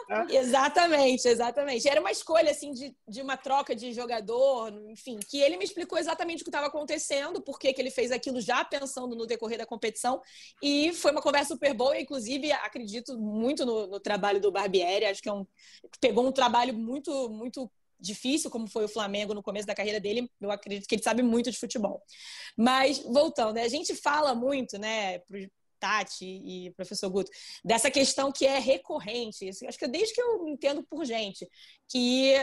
Né? Exatamente, exatamente. Era uma escolha assim de, de uma troca de jogador, enfim, que ele me explicou exatamente o que estava acontecendo, por que ele fez aquilo já pensando no decorrer da competição. E foi uma conversa super boa, inclusive acredito muito no, no trabalho do Barbieri, acho que é um, pegou um trabalho muito, muito difícil, como foi o Flamengo no começo da carreira dele, eu acredito que ele sabe muito de futebol. Mas, voltando, né, a gente fala muito, né, Tati e professor Guto, dessa questão que é recorrente. Acho que desde que eu entendo por gente, que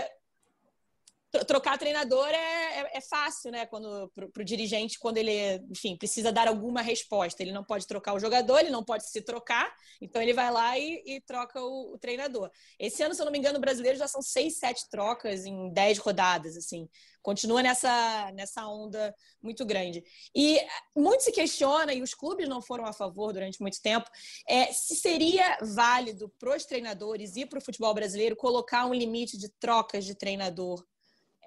trocar treinador é, é, é, fácil, né? Quando para o dirigente, quando ele, enfim, precisa dar alguma resposta, ele não pode trocar o jogador, ele não pode se trocar, então ele vai lá e, e troca o, o, treinador. Esse ano, se eu não me engano, o brasileiro já são seis, sete trocas em dez rodadas, assim. Continua nessa nessa onda muito grande. E muito se questiona e os clubes não foram a favor durante muito tempo, é se seria válido para os treinadores e para o futebol brasileiro colocar um limite de trocas de treinador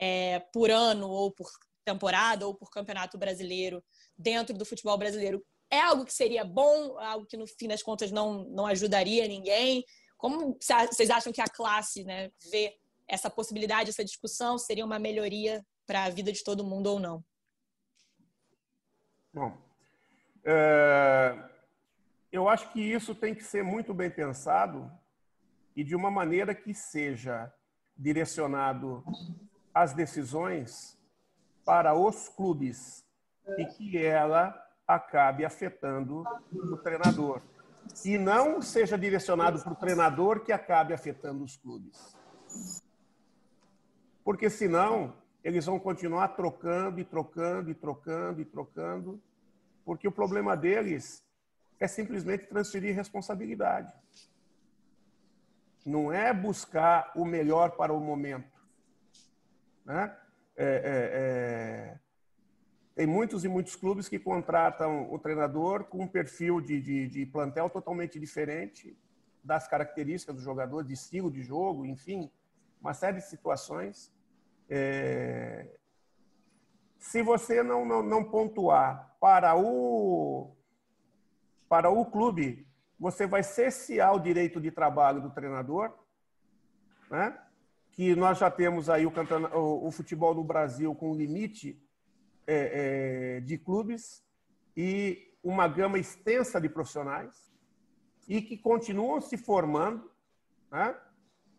é, por ano ou por temporada ou por campeonato brasileiro dentro do futebol brasileiro é algo que seria bom, algo que no fim das contas não, não ajudaria ninguém? Como vocês acham que a classe né, vê essa possibilidade, essa discussão? Seria uma melhoria para a vida de todo mundo ou não? Bom, é, eu acho que isso tem que ser muito bem pensado e de uma maneira que seja direcionado as decisões para os clubes e que ela acabe afetando o treinador. E não seja direcionado para o treinador que acabe afetando os clubes. Porque senão eles vão continuar trocando e trocando e trocando e trocando, porque o problema deles é simplesmente transferir responsabilidade. não é buscar o melhor para o momento. Né? É, é, é... Tem muitos e muitos clubes que contratam o treinador com um perfil de, de, de plantel totalmente diferente das características do jogador, de estilo de jogo, enfim, uma série de situações. É... Se você não, não, não pontuar para o, para o clube você vai cessear o direito de trabalho do treinador, né? Que nós já temos aí o, o, o futebol no Brasil com limite é, é, de clubes e uma gama extensa de profissionais e que continuam se formando, né?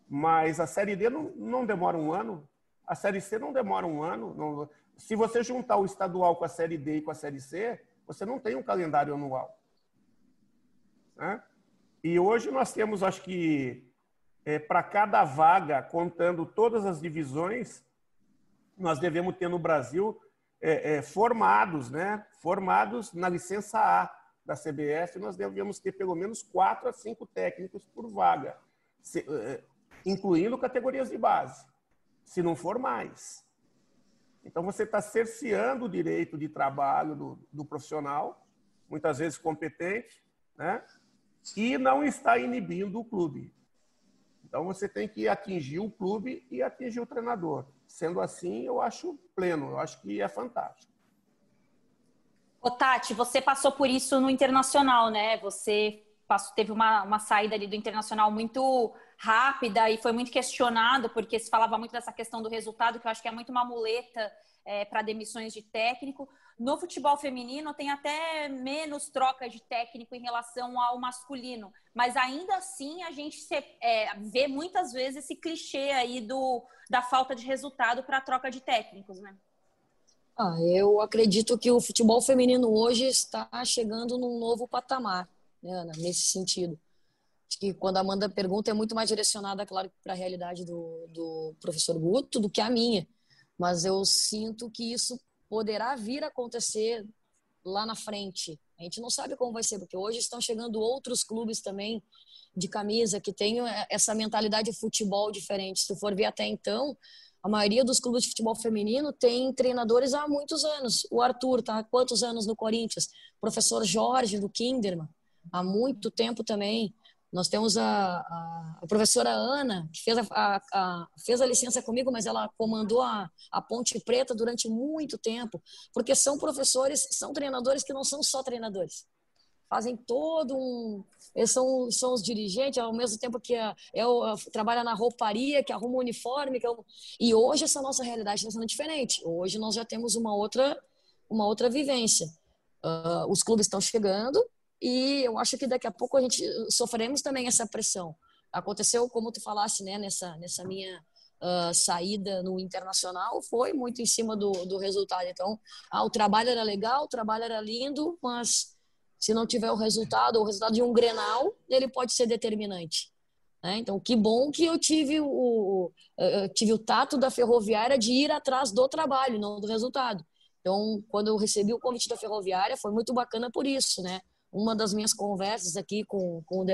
mas a Série D não, não demora um ano, a Série C não demora um ano. Não... se você juntar o estadual com a Série D e com a Série C, você não tem um calendário anual. Né? E hoje nós temos, acho que, é, para cada vaga, contando todas as divisões, nós devemos ter no Brasil é, é, formados, né? Formados na licença A da CBF, nós devemos ter pelo menos quatro a cinco técnicos por vaga, se, é, incluindo categorias de base, se não for mais. Então você está cerceando o direito de trabalho do, do profissional, muitas vezes competente, né? e não está inibindo o clube. Então você tem que atingir o clube e atingir o treinador. Sendo assim, eu acho pleno, eu acho que é fantástico. Ô, Tati, você passou por isso no Internacional, né? Você passou, teve uma, uma saída ali do Internacional muito rápida e foi muito questionado, porque se falava muito dessa questão do resultado, que eu acho que é muito uma muleta é, para demissões de técnico. No futebol feminino tem até menos troca de técnico em relação ao masculino, mas ainda assim a gente se, é, vê muitas vezes esse clichê aí do, da falta de resultado para a troca de técnicos, né? Ah, eu acredito que o futebol feminino hoje está chegando num novo patamar, né, Ana, nesse sentido. Acho que quando a Amanda pergunta é muito mais direcionada, claro, para a realidade do, do professor Guto do que a minha. Mas eu sinto que isso poderá vir a acontecer lá na frente. A gente não sabe como vai ser, porque hoje estão chegando outros clubes também de camisa que têm essa mentalidade de futebol diferente. Se for ver até então, a maioria dos clubes de futebol feminino tem treinadores há muitos anos. O Arthur está há quantos anos no Corinthians? O professor Jorge do Kinderman, há muito tempo também. Nós temos a, a, a professora Ana, que fez a, a, fez a licença comigo, mas ela comandou a, a Ponte Preta durante muito tempo, porque são professores, são treinadores que não são só treinadores. Fazem todo um. Eles são, são os dirigentes, ao mesmo tempo que é, é, trabalha na rouparia, que arruma o uniforme. Que é e hoje essa nossa realidade está sendo diferente. Hoje nós já temos uma outra, uma outra vivência. Uh, os clubes estão chegando, e eu acho que daqui a pouco a gente sofremos também essa pressão. Aconteceu, como tu falaste, né, nessa, nessa minha uh, saída no internacional, foi muito em cima do, do resultado. Então, ah, o trabalho era legal, o trabalho era lindo, mas se não tiver o resultado, o resultado de um grenal, ele pode ser determinante. Né? Então, que bom que eu tive o, eu tive o tato da ferroviária de ir atrás do trabalho, não do resultado. Então, quando eu recebi o convite da ferroviária, foi muito bacana por isso, né? Uma das minhas conversas aqui com, com, o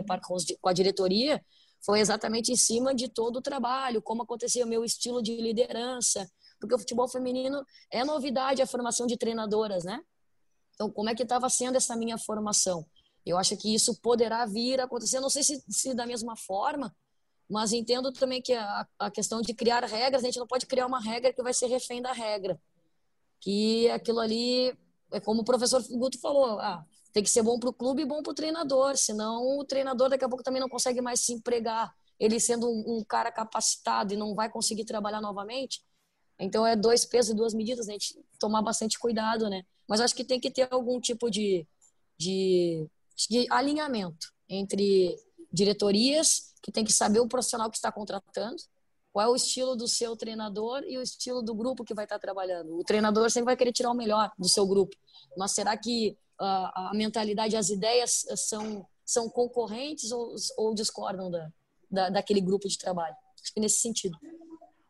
com a diretoria foi exatamente em cima de todo o trabalho, como acontecia o meu estilo de liderança, porque o futebol feminino é novidade a formação de treinadoras, né? Então, como é que estava sendo essa minha formação? Eu acho que isso poderá vir a acontecer, não sei se, se da mesma forma, mas entendo também que a, a questão de criar regras, a gente não pode criar uma regra que vai ser refém da regra. Que aquilo ali, é como o professor Guto falou, ah, tem que ser bom para o clube e bom para o treinador, senão o treinador daqui a pouco também não consegue mais se empregar. Ele sendo um, um cara capacitado e não vai conseguir trabalhar novamente. Então é dois pesos e duas medidas, né? a gente tomar bastante cuidado, né? Mas acho que tem que ter algum tipo de, de, de alinhamento entre diretorias, que tem que saber o profissional que está contratando, qual é o estilo do seu treinador e o estilo do grupo que vai estar trabalhando. O treinador sempre vai querer tirar o melhor do seu grupo, mas será que a, a mentalidade, as ideias são, são concorrentes ou, ou discordam da, da, daquele grupo de trabalho. Acho que nesse sentido.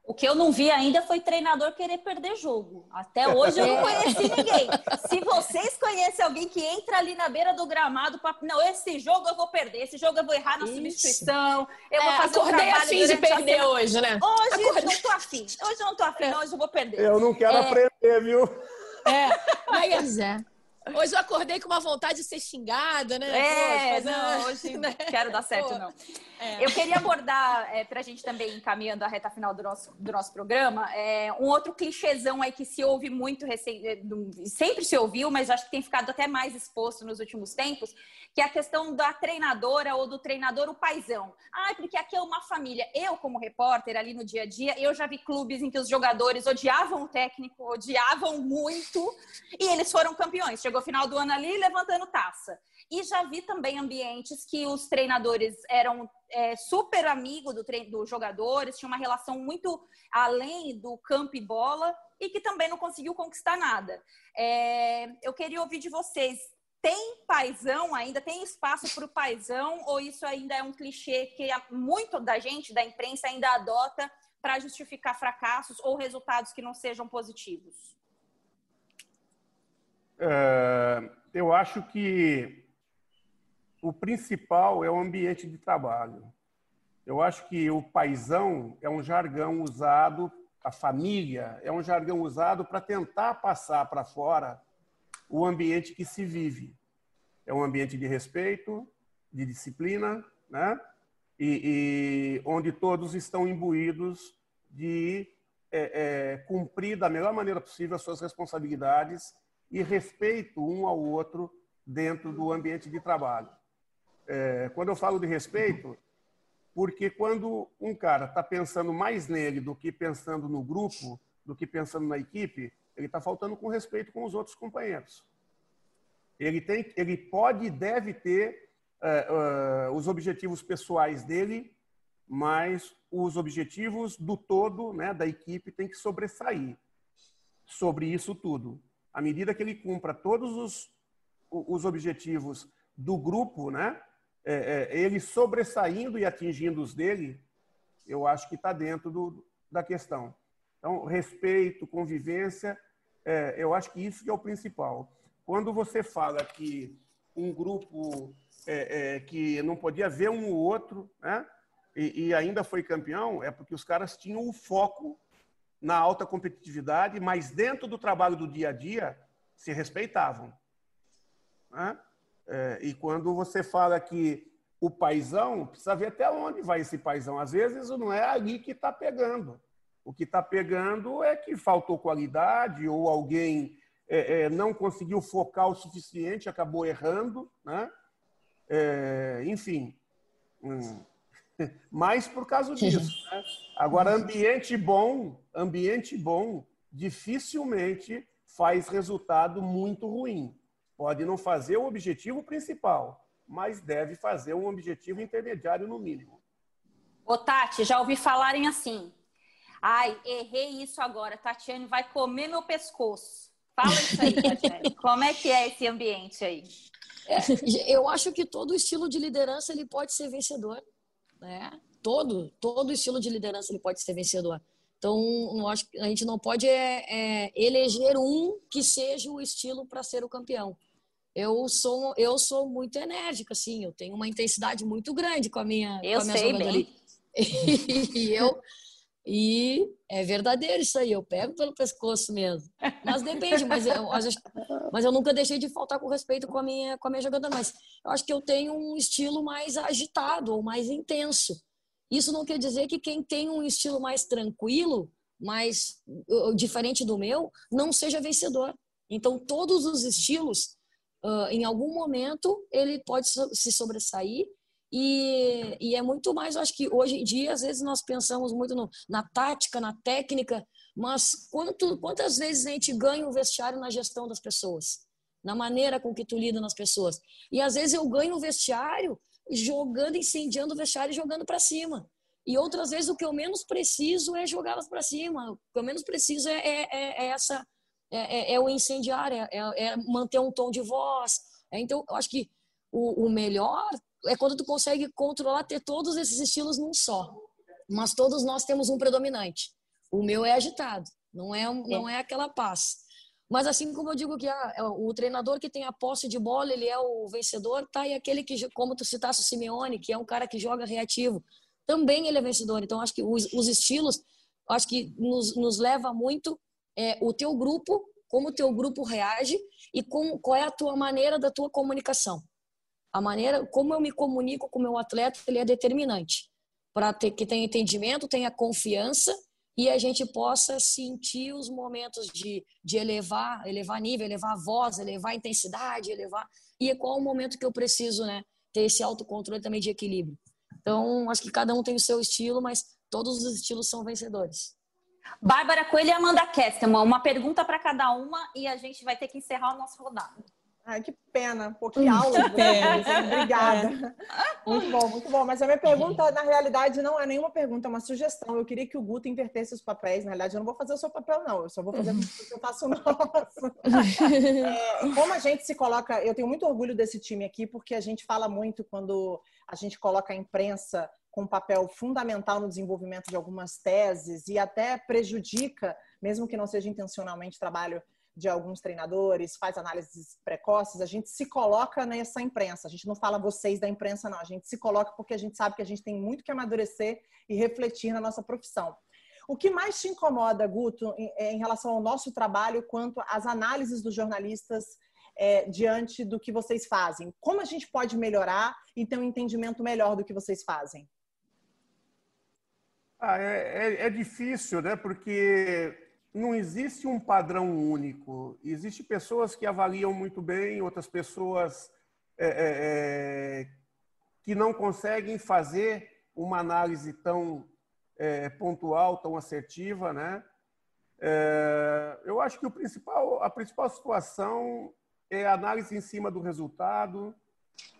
O que eu não vi ainda foi treinador querer perder jogo. Até hoje eu não conheci ninguém. Se vocês conhecem alguém que entra ali na beira do gramado, pra... não, esse jogo eu vou perder, esse jogo eu vou errar na Isso. substituição, eu vou é, fazer acordei um afim de perder hoje, né? Hoje acordei. eu não tô afim. Hoje eu não tô afim, hoje eu vou perder. Eu não quero é. aprender, viu? É, mas é. Hoje eu acordei com uma vontade de ser xingada, né? É, não, hoje não quero dar certo, Pô. não. É. Eu queria abordar, é, para a gente também encaminhando a reta final do nosso, do nosso programa, é, um outro clichêzão aí que se ouve muito, recém, é, sempre se ouviu, mas acho que tem ficado até mais exposto nos últimos tempos, que é a questão da treinadora ou do treinador, o paizão. Ah, porque aqui é uma família. Eu, como repórter, ali no dia a dia, eu já vi clubes em que os jogadores odiavam o técnico, odiavam muito, e eles foram campeões. Chegou o final do ano ali levantando taça. E já vi também ambientes que os treinadores eram é, super amigo do dos jogadores, tinha uma relação muito além do campo e bola e que também não conseguiu conquistar nada. É, eu queria ouvir de vocês. Tem paisão ainda? Tem espaço para o paisão? Ou isso ainda é um clichê que muito da gente, da imprensa, ainda adota para justificar fracassos ou resultados que não sejam positivos? É, eu acho que o principal é o ambiente de trabalho. Eu acho que o paisão é um jargão usado, a família é um jargão usado para tentar passar para fora o ambiente que se vive. É um ambiente de respeito, de disciplina, né? E, e onde todos estão imbuídos de é, é, cumprir da melhor maneira possível as suas responsabilidades e respeito um ao outro dentro do ambiente de trabalho. É, quando eu falo de respeito, porque quando um cara está pensando mais nele do que pensando no grupo, do que pensando na equipe, ele está faltando com respeito com os outros companheiros. Ele, tem, ele pode e deve ter uh, uh, os objetivos pessoais dele, mas os objetivos do todo, né, da equipe, tem que sobressair sobre isso tudo. À medida que ele cumpra todos os, os objetivos do grupo, né, é, é, ele sobressaindo e atingindo os dele, eu acho que está dentro do, da questão. Então, respeito, convivência, é, eu acho que isso que é o principal. Quando você fala que um grupo é, é que não podia ver um ou outro, né? E, e, ainda foi campeão, é porque os caras tinham o foco na alta competitividade, mas dentro do trabalho do dia a dia se respeitavam. Né? É, e quando você fala que o paizão, precisa ver até onde vai esse paizão. Às vezes não é ali que está pegando. O que está pegando é que faltou qualidade ou alguém é, é, não conseguiu focar o suficiente, acabou errando, né? É, enfim, hum. Mais por causa disso. Né? Agora, ambiente bom, ambiente bom, dificilmente faz resultado muito ruim. Pode não fazer o objetivo principal, mas deve fazer um objetivo intermediário no mínimo. Ô, Tati, já ouvi falarem assim. Ai, errei isso agora. Tatiane vai comer meu pescoço. Fala isso aí, Tatiane. Como é que é esse ambiente aí? É, eu acho que todo estilo de liderança ele pode ser vencedor, né? Todo, todo estilo de liderança ele pode ser vencedor. Então, eu acho que a gente não pode é, é, eleger um que seja o estilo para ser o campeão eu sou eu sou muito enérgica, assim, eu tenho uma intensidade muito grande com a minha, eu com a minha sei bem. ali. e eu e é verdadeiro isso aí, eu pego pelo pescoço mesmo. Mas depende, mas eu, mas eu nunca deixei de faltar com respeito com a minha com a minha jogadora, mas eu acho que eu tenho um estilo mais agitado ou mais intenso. Isso não quer dizer que quem tem um estilo mais tranquilo, mais diferente do meu, não seja vencedor. Então todos os estilos em algum momento ele pode se sobressair e, e, é muito mais, acho que hoje em dia, às vezes nós pensamos muito no, na tática, na técnica, mas quanto, quantas vezes a gente ganha o vestiário na gestão das pessoas? Na maneira com que tu lida nas pessoas. E às vezes eu ganho o vestiário jogando, incendiando o vestiário e jogando para cima. E outras vezes o que eu menos preciso é jogá-las para cima. O que eu menos preciso é, é, é, é essa é, é, é o incendiar, é, é, é, manter um tom de voz. Então, eu acho que o, o, melhor é quando tu consegue controlar, ter todos esses estilos num só. Mas todos nós temos um predominante. O meu é agitado, não é, não é aquela paz. Mas assim como eu digo que ah, é o treinador que tem a posse de bola, ele é o vencedor, tá? E aquele que, como tu citasse o Simeone, que é um cara que joga reativo, também ele é vencedor. Então, acho que os, os estilos, acho que nos, nos leva muito é, o teu grupo, como o teu grupo reage e com, qual é a tua maneira da tua comunicação. A maneira como eu me comunico com o meu atleta, ele é determinante. Para que tenha entendimento, tenha confiança e a gente possa sentir os momentos de, de elevar, elevar nível, elevar voz, elevar intensidade, elevar. E é qual o momento que eu preciso, né? Ter esse autocontrole também de equilíbrio. Então, acho que cada um tem o seu estilo, mas todos os estilos são vencedores. Bárbara Coelho e Amanda Kesterman, uma pergunta para cada uma e a gente vai ter que encerrar o nosso rodado. Ai, que pena. Pô, que aula. Obrigada. Muito bom, muito bom. Mas a minha pergunta, na realidade, não é nenhuma pergunta, é uma sugestão. Eu queria que o Guto invertesse os papéis. Na realidade, eu não vou fazer o seu papel, não. Eu só vou fazer o que eu faço o nosso. É, como a gente se coloca... Eu tenho muito orgulho desse time aqui, porque a gente fala muito quando a gente coloca a imprensa com um papel fundamental no desenvolvimento de algumas teses e até prejudica, mesmo que não seja intencionalmente, trabalho de alguns treinadores, faz análises precoces, a gente se coloca nessa imprensa. A gente não fala vocês da imprensa, não. A gente se coloca porque a gente sabe que a gente tem muito que amadurecer e refletir na nossa profissão. O que mais te incomoda, Guto, em, é, relação ao nosso trabalho quanto às análises dos jornalistas é, diante do que vocês fazem? Como a gente pode melhorar e ter um entendimento melhor do que vocês fazem? Ah, é, é, é difícil, né? Porque não existe um padrão único. Existem pessoas que avaliam muito bem, outras pessoas é, é, é, que não conseguem fazer uma análise tão é, pontual, tão assertiva, né? É, eu acho que o principal, a principal situação é a análise em cima do resultado,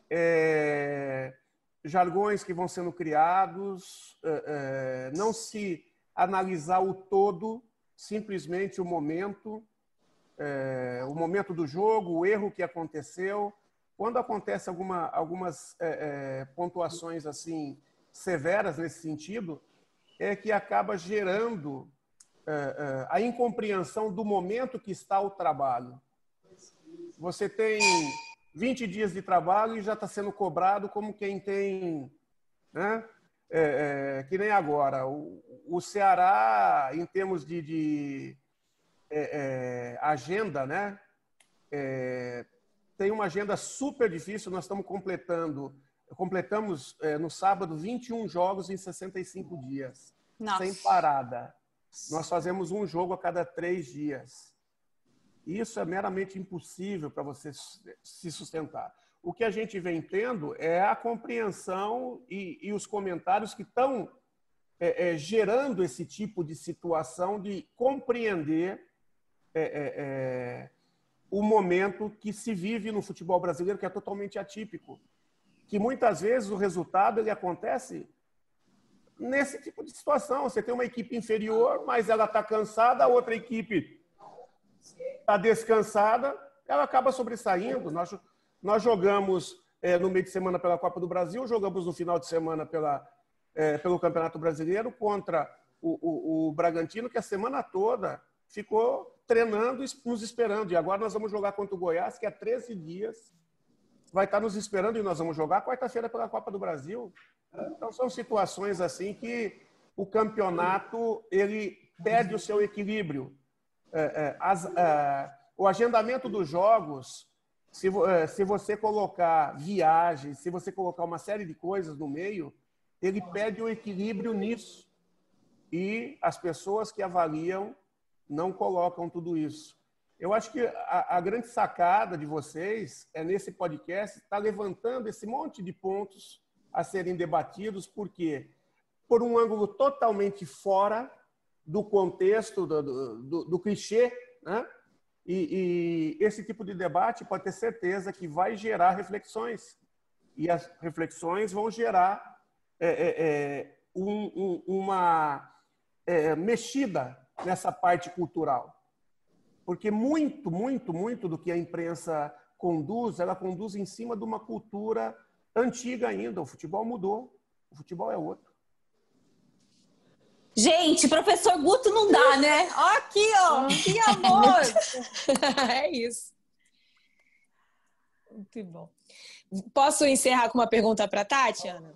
é, jargões que vão sendo criados, não se analisar o todo simplesmente o momento, é, o momento do jogo, o erro que aconteceu. Quando acontece alguma, algumas é, é, pontuações assim severas nesse sentido, é que acaba gerando é, é, a incompreensão do momento que está o trabalho. Você tem 20 dias de trabalho e já está sendo cobrado como quem tem né, é, é, que nem agora. O, o, Ceará, em termos de, de é, é agenda, né? É, tem uma agenda super difícil. Nós estamos completando, completamos é, no sábado 21 jogos em 65 dias, Nossa. sem parada. Nós fazemos um jogo a cada três dias. Isso é meramente impossível para você se sustentar o que a gente vem tendo é a compreensão e, e os comentários que estão é, é, gerando esse tipo de situação de compreender é, é, é, o momento que se vive no futebol brasileiro, que é totalmente atípico. Que muitas vezes o resultado ele acontece nesse tipo de situação. Você tem uma equipe inferior, mas ela está cansada, a outra equipe está descansada, ela acaba sobressaindo. Nós, nós jogamos é, no meio de semana pela Copa do Brasil, jogamos no final de semana pela, é, pelo Campeonato Brasileiro contra o, o, o, Bragantino, que a semana toda ficou treinando e nos esperando. E agora nós vamos jogar contra o Goiás, que há 13 dias vai estar nos esperando e nós vamos jogar quarta-feira pela Copa do Brasil. Então são situações assim que o campeonato ele perde o seu equilíbrio. É, é, as, é, o agendamento dos jogos se, eh, se você colocar viagem, se você colocar uma série de coisas no meio, ele perde o equilíbrio nisso. E as pessoas que avaliam não colocam tudo isso. Eu acho que a, a grande sacada de vocês é nesse podcast estar tá levantando esse monte de pontos a serem debatidos, porque por um ângulo totalmente fora do contexto, do, do, do, do clichê, né? E, e, esse tipo de debate pode ter certeza que vai gerar reflexões. E as reflexões vão gerar é, é, é um, um, uma é, mexida nessa parte cultural. Porque muito, muito, muito do que a imprensa conduz, ela conduz em cima de uma cultura antiga ainda. O futebol mudou, o futebol é outro. Gente, professor Guto não dá, né? Ó aqui, ó, que amor! é isso. Muito bom. Posso encerrar com uma pergunta para Tati, Ana?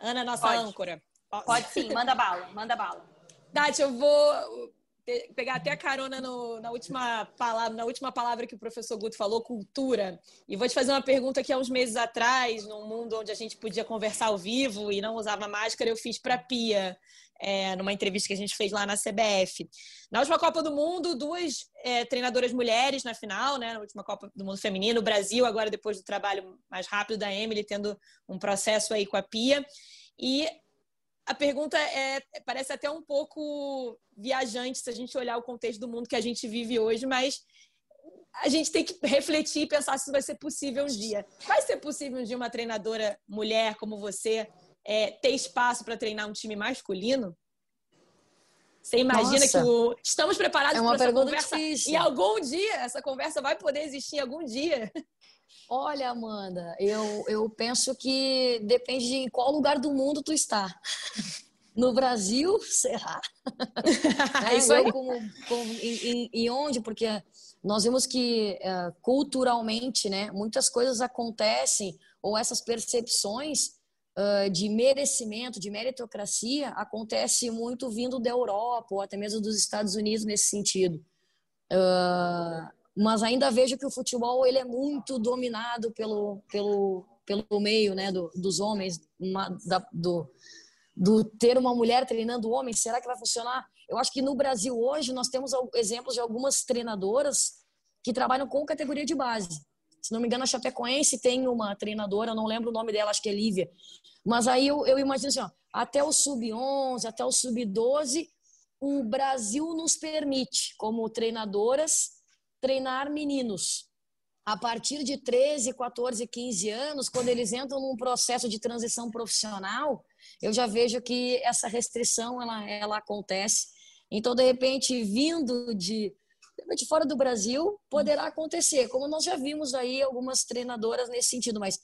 Ana, nossa Pode. âncora. Pode sim, manda bala, manda bala. Tati, eu vou pegar até a carona no, na, última palavra, na última palavra que o professor Guto falou, cultura. E vou te fazer uma pergunta que há uns meses atrás, num mundo onde a gente podia conversar ao vivo e não usava máscara, eu fiz para a Pia, é, numa entrevista que a gente fez lá na CBF. Na última Copa do Mundo, duas é, treinadoras mulheres na final, né, na última Copa do Mundo Feminino, o Brasil, agora depois do trabalho mais rápido da Emily, tendo um processo aí com a Pia. E a pergunta é, parece até um pouco viajante se a gente olhar o contexto do mundo que a gente vive hoje, mas a gente tem que refletir e pensar se vai ser possível um dia. Vai ser possível um dia uma treinadora mulher como você é, ter espaço para treinar um time masculino? Você imagina Nossa. que o... estamos preparados É para essa conversa? difícil. E algum dia essa conversa vai poder existir algum dia? Olha, Amanda, eu, eu penso que depende de em qual lugar do mundo tu está. No Brasil, será? É isso aí. Eu como, como- onde? Porque nós vimos que eh, culturalmente, né, muitas coisas acontecem ou essas percepções de merecimento, de meritocracia, acontece muito vindo da Europa ou até mesmo dos Estados Unidos nesse sentido. Ah, mas ainda vejo que o futebol ele é muito dominado pelo, pelo, pelo meio né, do, dos homens, uma- da- do, do ter uma mulher treinando homens. Será que vai funcionar? Eu acho que no Brasil hoje nós temos exemplos de algumas treinadoras que trabalham com categoria de base. Se não me engano, a Chapecoense tem uma treinadora, não lembro o nome dela, acho que é Lívia. Mas aí eu, eu imagino assim, ó, até o sub-11, até o sub-12, o Brasil nos permite, como treinadoras, treinar meninos. A partir de 13, 14, 15 anos, quando eles entram num processo de transição profissional, eu já vejo que essa restrição ela, ela acontece. Então, de repente, vindo de, de fora do Brasil, poderá acontecer, como nós já vimos aí algumas treinadoras nesse sentido, mas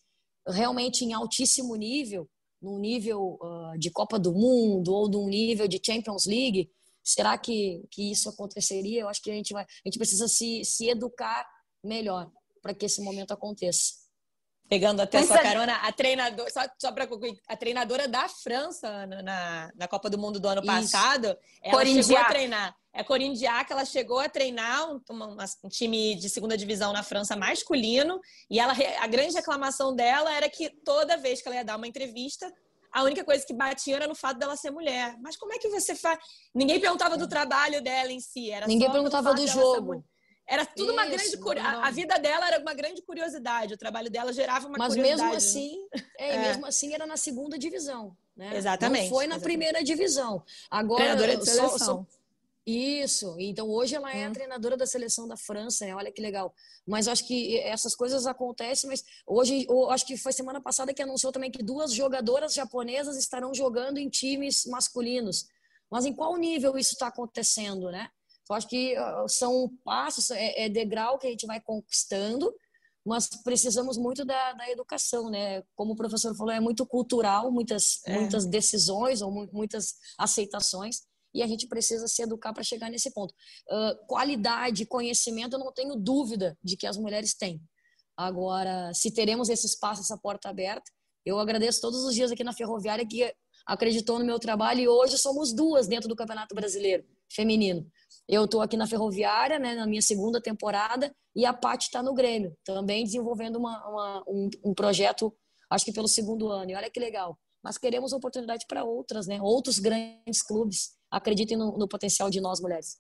realmente em altíssimo nível, num nível ah, de Copa do Mundo ou num nível de Champions League, será que, que isso aconteceria? Eu acho que a gente, vai, a gente precisa se, se educar melhor para que esse momento aconteça. Pegando até Mas sua a- carona, a treinadora, só, só para concluir, a treinadora da França na, na, Copa do Mundo do ano Isso. passado, ela Corinne chegou a treinar. É Corinne Diacre, ela chegou a treinar um, uma- um time de segunda divisão na França masculino, e ela, a grande reclamação dela era que toda vez que ela ia dar uma entrevista, a única coisa que batia era no fato dela ser mulher. Mas como é que você faz? Ninguém perguntava do trabalho dela em si, era Ninguém só perguntava do ser jogo. Era tudo uma Isso, grande curi- não. a, a vida dela era uma grande curiosidade, o trabalho dela gerava uma Mas curiosidade. mesmo né? assim, é, É. mesmo assim era na segunda divisão. Né? Exatamente, Não foi na exatamente. primeira divisão. Agora, Treinadora de só- seleção. só- Isso. Então hoje ela é a Hum. treinadora da seleção da França. né? Olha que legal. Mas acho que essas coisas acontecem. Mas hoje, eu acho que foi semana passada que anunciou também que duas jogadoras japonesas estarão jogando em times masculinos. Mas em qual nível isso está acontecendo, né? Eu acho que são passos, é, é degrau que a gente vai conquistando, mas precisamos muito da, da educação, né? Como o professor falou, é muito cultural, muitas, É. muitas decisões ou mu- muitas aceitações, e a gente precisa se educar para chegar nesse ponto. Ah, qualidade, conhecimento, eu não tenho dúvida de que as mulheres têm. Agora, se teremos esse espaço, essa porta aberta, eu agradeço todos os dias aqui na Ferroviária que acreditou no meu trabalho e hoje somos duas dentro do Campeonato Brasileiro Feminino. Eu estou aqui na Ferroviária, né, na minha segunda temporada, e a Paty está no Grêmio, também desenvolvendo uma, uma- um, um projeto, acho que pelo segundo ano. E olha que legal. Mas queremos oportunidade para outras, né? Outros grandes clubes acreditem no, no potencial de nós mulheres.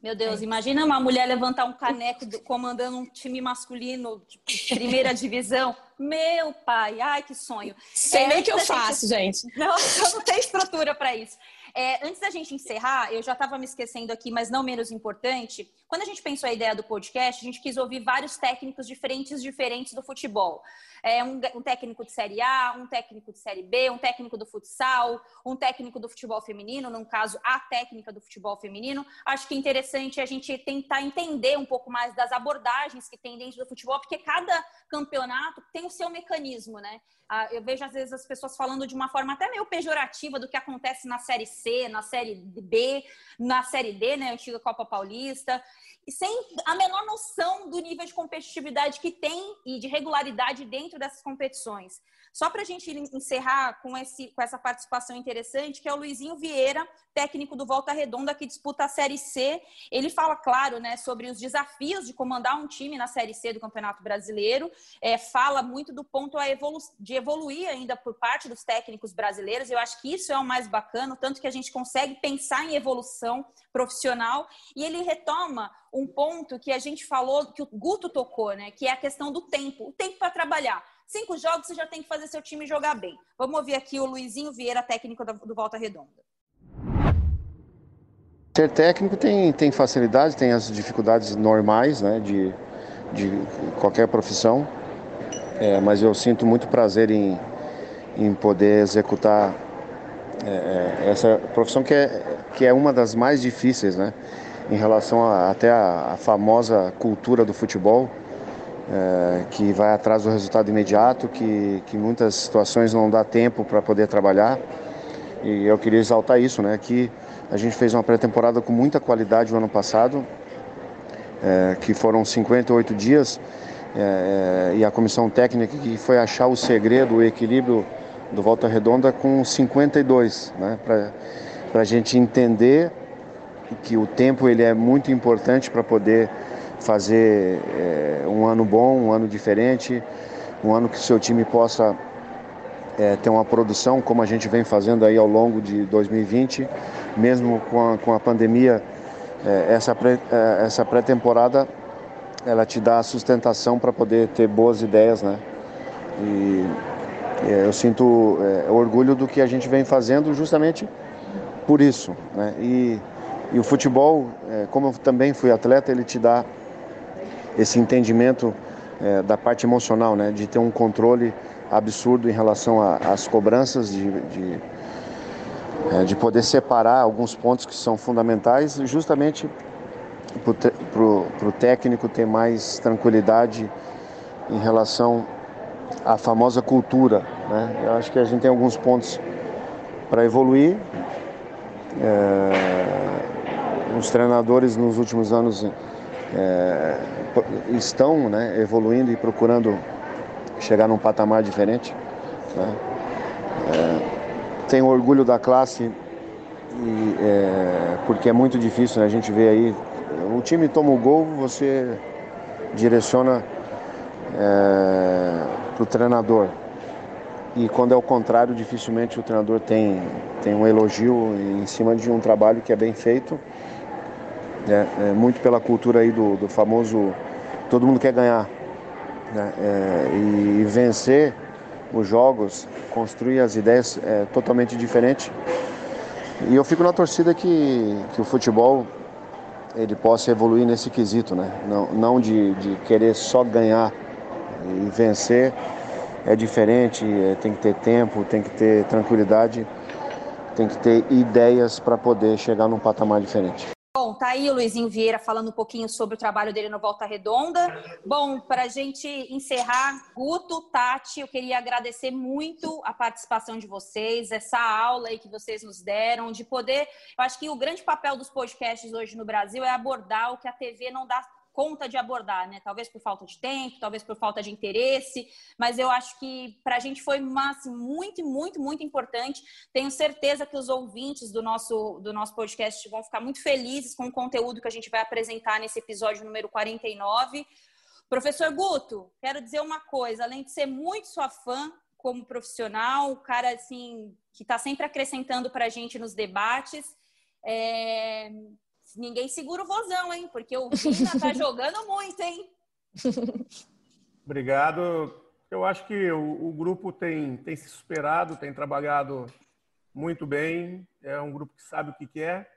Meu Deus, imagina uma mulher levantar um caneco do- comandando um time masculino de primeira divisão. Meu pai, ai que sonho. Sei É, nem o que eu da gente- faço, gente. Não, eu não tenho estrutura para isso. É, antes da gente encerrar, eu já estava me esquecendo aqui, mas não menos importante. Quando a gente pensou a ideia do podcast, a gente quis ouvir vários técnicos diferentes, diferentes do futebol. É, um, um técnico de Série A, um técnico de Série B, um técnico do futsal, um técnico do futebol feminino, no caso, a técnica do futebol feminino. Acho que é interessante a gente tentar entender um pouco mais das abordagens que tem dentro do futebol, porque cada campeonato tem o seu mecanismo, né? Ah, eu vejo às vezes as pessoas falando de uma forma até meio pejorativa do que acontece na Série C, na Série B, na Série D, né, antiga Copa Paulista, sem a menor noção do nível de competitividade que tem e de regularidade dentro dessas competições. Só para a gente encerrar com, esse, com essa participação interessante, que é o Luizinho Vieira, técnico do Volta Redonda, que disputa a Série C. Ele fala, claro, né, sobre os desafios de comandar um time na Série C do Campeonato Brasileiro. É, fala muito do ponto evolu de evoluir ainda por parte dos técnicos brasileiros. Eu acho que isso é o mais bacana, tanto que a gente consegue pensar em evolução profissional. E ele retoma um ponto que a gente falou, que o Guto tocou, né, que é a questão do tempo. O tempo para trabalhar. Cinco jogos você já tem que fazer seu time jogar bem. Vamos ouvir aqui o Luizinho Vieira, técnico do Volta Redonda. Ser técnico tem, tem facilidades, tem as dificuldades normais né, de, de qualquer profissão, é, mas eu sinto muito prazer em, em poder executar é, é essa profissão que é, que é uma das mais difíceis, né, em relação a, até a famosa cultura do futebol é, que vai atrás do resultado imediato, que, que muitas situações não dá tempo para poder trabalhar. E eu queria exaltar isso, né? Que a gente fez uma pré-temporada com muita qualidade no ano passado, é, que foram 58 dias, é, é, e a comissão técnica que foi achar o segredo, o equilíbrio do Volta Redonda com 52, né? Para a gente entender que o tempo ele é muito importante para poder fazer é, um ano bom, um ano diferente, um ano que o seu time possa é, ter uma produção como a gente vem fazendo aí ao longo de 2020, mesmo com a, com a pandemia, é, essa pré, essa pré-temporada ela te dá sustentação para poder ter boas ideias, né? E eu sinto orgulho do que a gente vem fazendo justamente por isso, né? E, e o futebol, como eu também fui atleta, ele te dá esse entendimento é, da parte emocional, né, de ter um controle absurdo em relação às cobranças, de, de, é, de, poder separar alguns pontos que são fundamentais, justamente para o técnico ter mais tranquilidade em relação à famosa cultura. Né? Eu acho que a gente tem alguns pontos para evoluir. É, os treinadores nos últimos anos é, estão né, evoluindo e procurando chegar num patamar diferente. Né? É, tenho orgulho da classe e, é, porque é muito difícil, né? a gente vê aí, o time toma o gol, você direciona para o treinador. E quando é o contrário, dificilmente o treinador tem, tem um elogio em cima de um trabalho que é bem feito né? É, muito pela cultura aí do, do famoso todo mundo quer ganhar né? é, e, vencer os jogos, construir as ideias é totalmente diferente. E eu fico na torcida que, que o futebol ele possa evoluir nesse quesito, né? Não, não de, de querer só ganhar e vencer é diferente, é, tem que ter tempo, tem que ter tranquilidade, tem que ter ideias para poder chegar num patamar diferente. Tá aí o Luizinho Vieira falando um pouquinho sobre o trabalho dele no Volta Redonda. Bom, para a gente encerrar, Guto, Tati, eu queria agradecer muito a participação de vocês, essa aula aí que vocês nos deram, de poder. Eu acho que o grande papel dos podcasts hoje no Brasil é abordar o que a TV não dá conta de abordar, né? Talvez por falta de tempo, talvez por falta de interesse, mas eu acho que para a gente foi assim, muito, muito, muito importante. Tenho certeza que os ouvintes do nosso, do nosso podcast vão ficar muito felizes com o conteúdo que a gente vai apresentar nesse episódio número 49. Professor Guto, quero dizer uma coisa, além de ser muito sua fã como profissional, o cara assim que está sempre acrescentando para a gente nos debates, é ninguém segura o vozão, hein? Porque o Vina tá jogando muito, hein? Obrigado. Eu acho que o, o, grupo tem, tem se superado, tem trabalhado muito bem. É um grupo que sabe o que quer.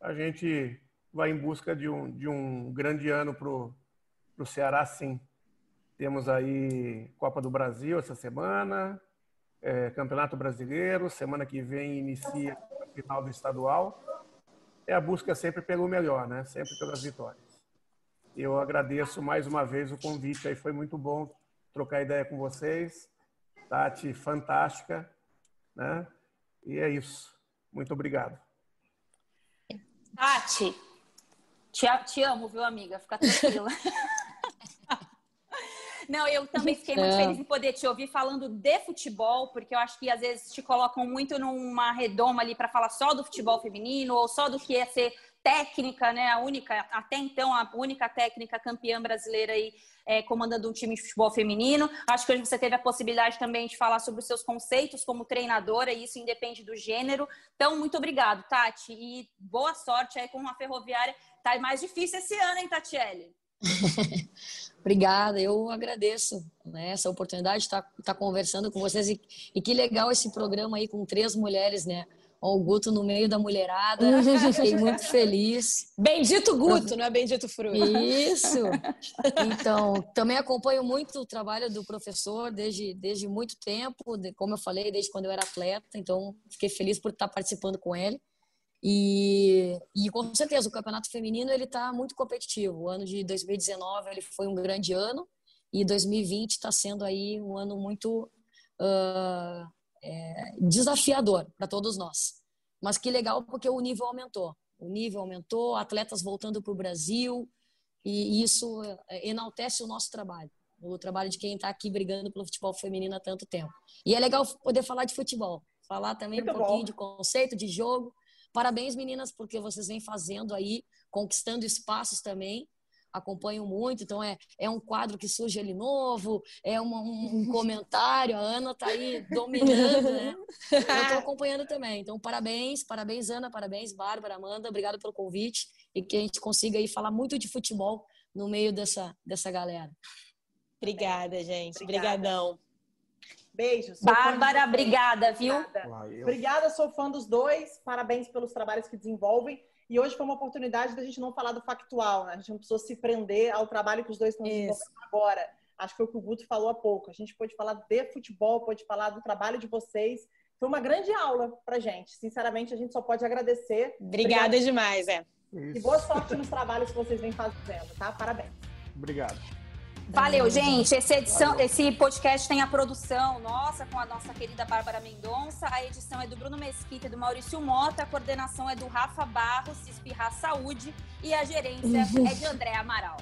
A gente vai em busca de um, de um grande ano para o Ceará, sim. Temos aí Copa do Brasil essa semana, é, Campeonato Brasileiro, semana que vem inicia a final do estadual é a busca sempre pelo melhor, né? Sempre pelas vitórias. Eu agradeço mais uma vez o convite aí, foi muito bom trocar ideia com vocês. Tati, fantástica, né? E é isso. Muito obrigado. Tati, te, te amo, viu, amiga? Fica tranquila. Não, eu também fiquei muito é. feliz em poder te ouvir falando de futebol, porque eu acho que às vezes te colocam muito numa redoma ali para falar só do futebol feminino ou só do que é ser técnica, né? A única, até então, a única técnica campeã brasileira aí é, comandando um time de futebol feminino. Acho que hoje você teve a possibilidade também de falar sobre os seus conceitos como treinadora, e isso independe do gênero. Então, muito obrigado, Tati, e boa sorte aí com a ferroviária. Tá mais difícil esse ano, hein, Tatiele? Obrigada, eu agradeço né, essa oportunidade de estar, estar conversando com vocês e, e, que legal esse programa aí com três mulheres, né? o Guto no meio da mulherada, fiquei muito feliz. Bendito Guto, não é bendito Fruto. Isso. Então, também acompanho muito o trabalho do professor desde, desde muito tempo, como eu falei, desde quando eu era atleta, então fiquei feliz por estar participando com ele. E, e com certeza o campeonato feminino ele está muito competitivo. O ano de 2019 ele foi um grande ano e 2020 está sendo aí um ano muito uh, é, desafiador para todos nós. Mas que legal porque o nível aumentou. O nível aumentou, atletas voltando para o Brasil e isso é, enaltece o nosso trabalho, o trabalho de quem está aqui brigando pelo futebol feminino há tanto tempo. E é legal poder falar de futebol, falar também muito um pouquinho bom. de conceito, de jogo Parabéns, meninas, porque vocês vêm fazendo aí, conquistando espaços também. Acompanho muito, então é, é um quadro que surge ali novo, é uma, um, um, comentário, a Ana tá aí dominando, né? Eu estou acompanhando também. Então, parabéns, parabéns, Ana, parabéns, Bárbara, Amanda, obrigado pelo convite e que a gente consiga aí falar muito de futebol no meio dessa, dessa galera. Obrigada, gente. Obrigadão. Beijos. Bárbara, obrigada, viu? Obrigada. obrigada, sou fã dos dois. Parabéns pelos trabalhos que desenvolvem. E hoje foi uma oportunidade da gente não falar do factual, né? A gente não precisou se prender ao trabalho que os dois estão desenvolvendo agora. Acho que foi o que o Guto falou há pouco. A gente pode falar de futebol, pode falar do trabalho de vocês. Foi uma grande aula pra gente. Sinceramente, a gente só pode agradecer. Obrigada Obrigada. demais, é. Isso. E boa sorte nos trabalhos que vocês vêm fazendo, tá? Parabéns. Obrigado. Valeu, gente. Esse, edição, esse podcast tem a produção nossa, com a nossa querida Bárbara Mendonça. A edição é do Bruno Mesquita e do Maurício Mota. A coordenação é do Rafa Barros, Espirrar Saúde. E a gerência é de André Amaral.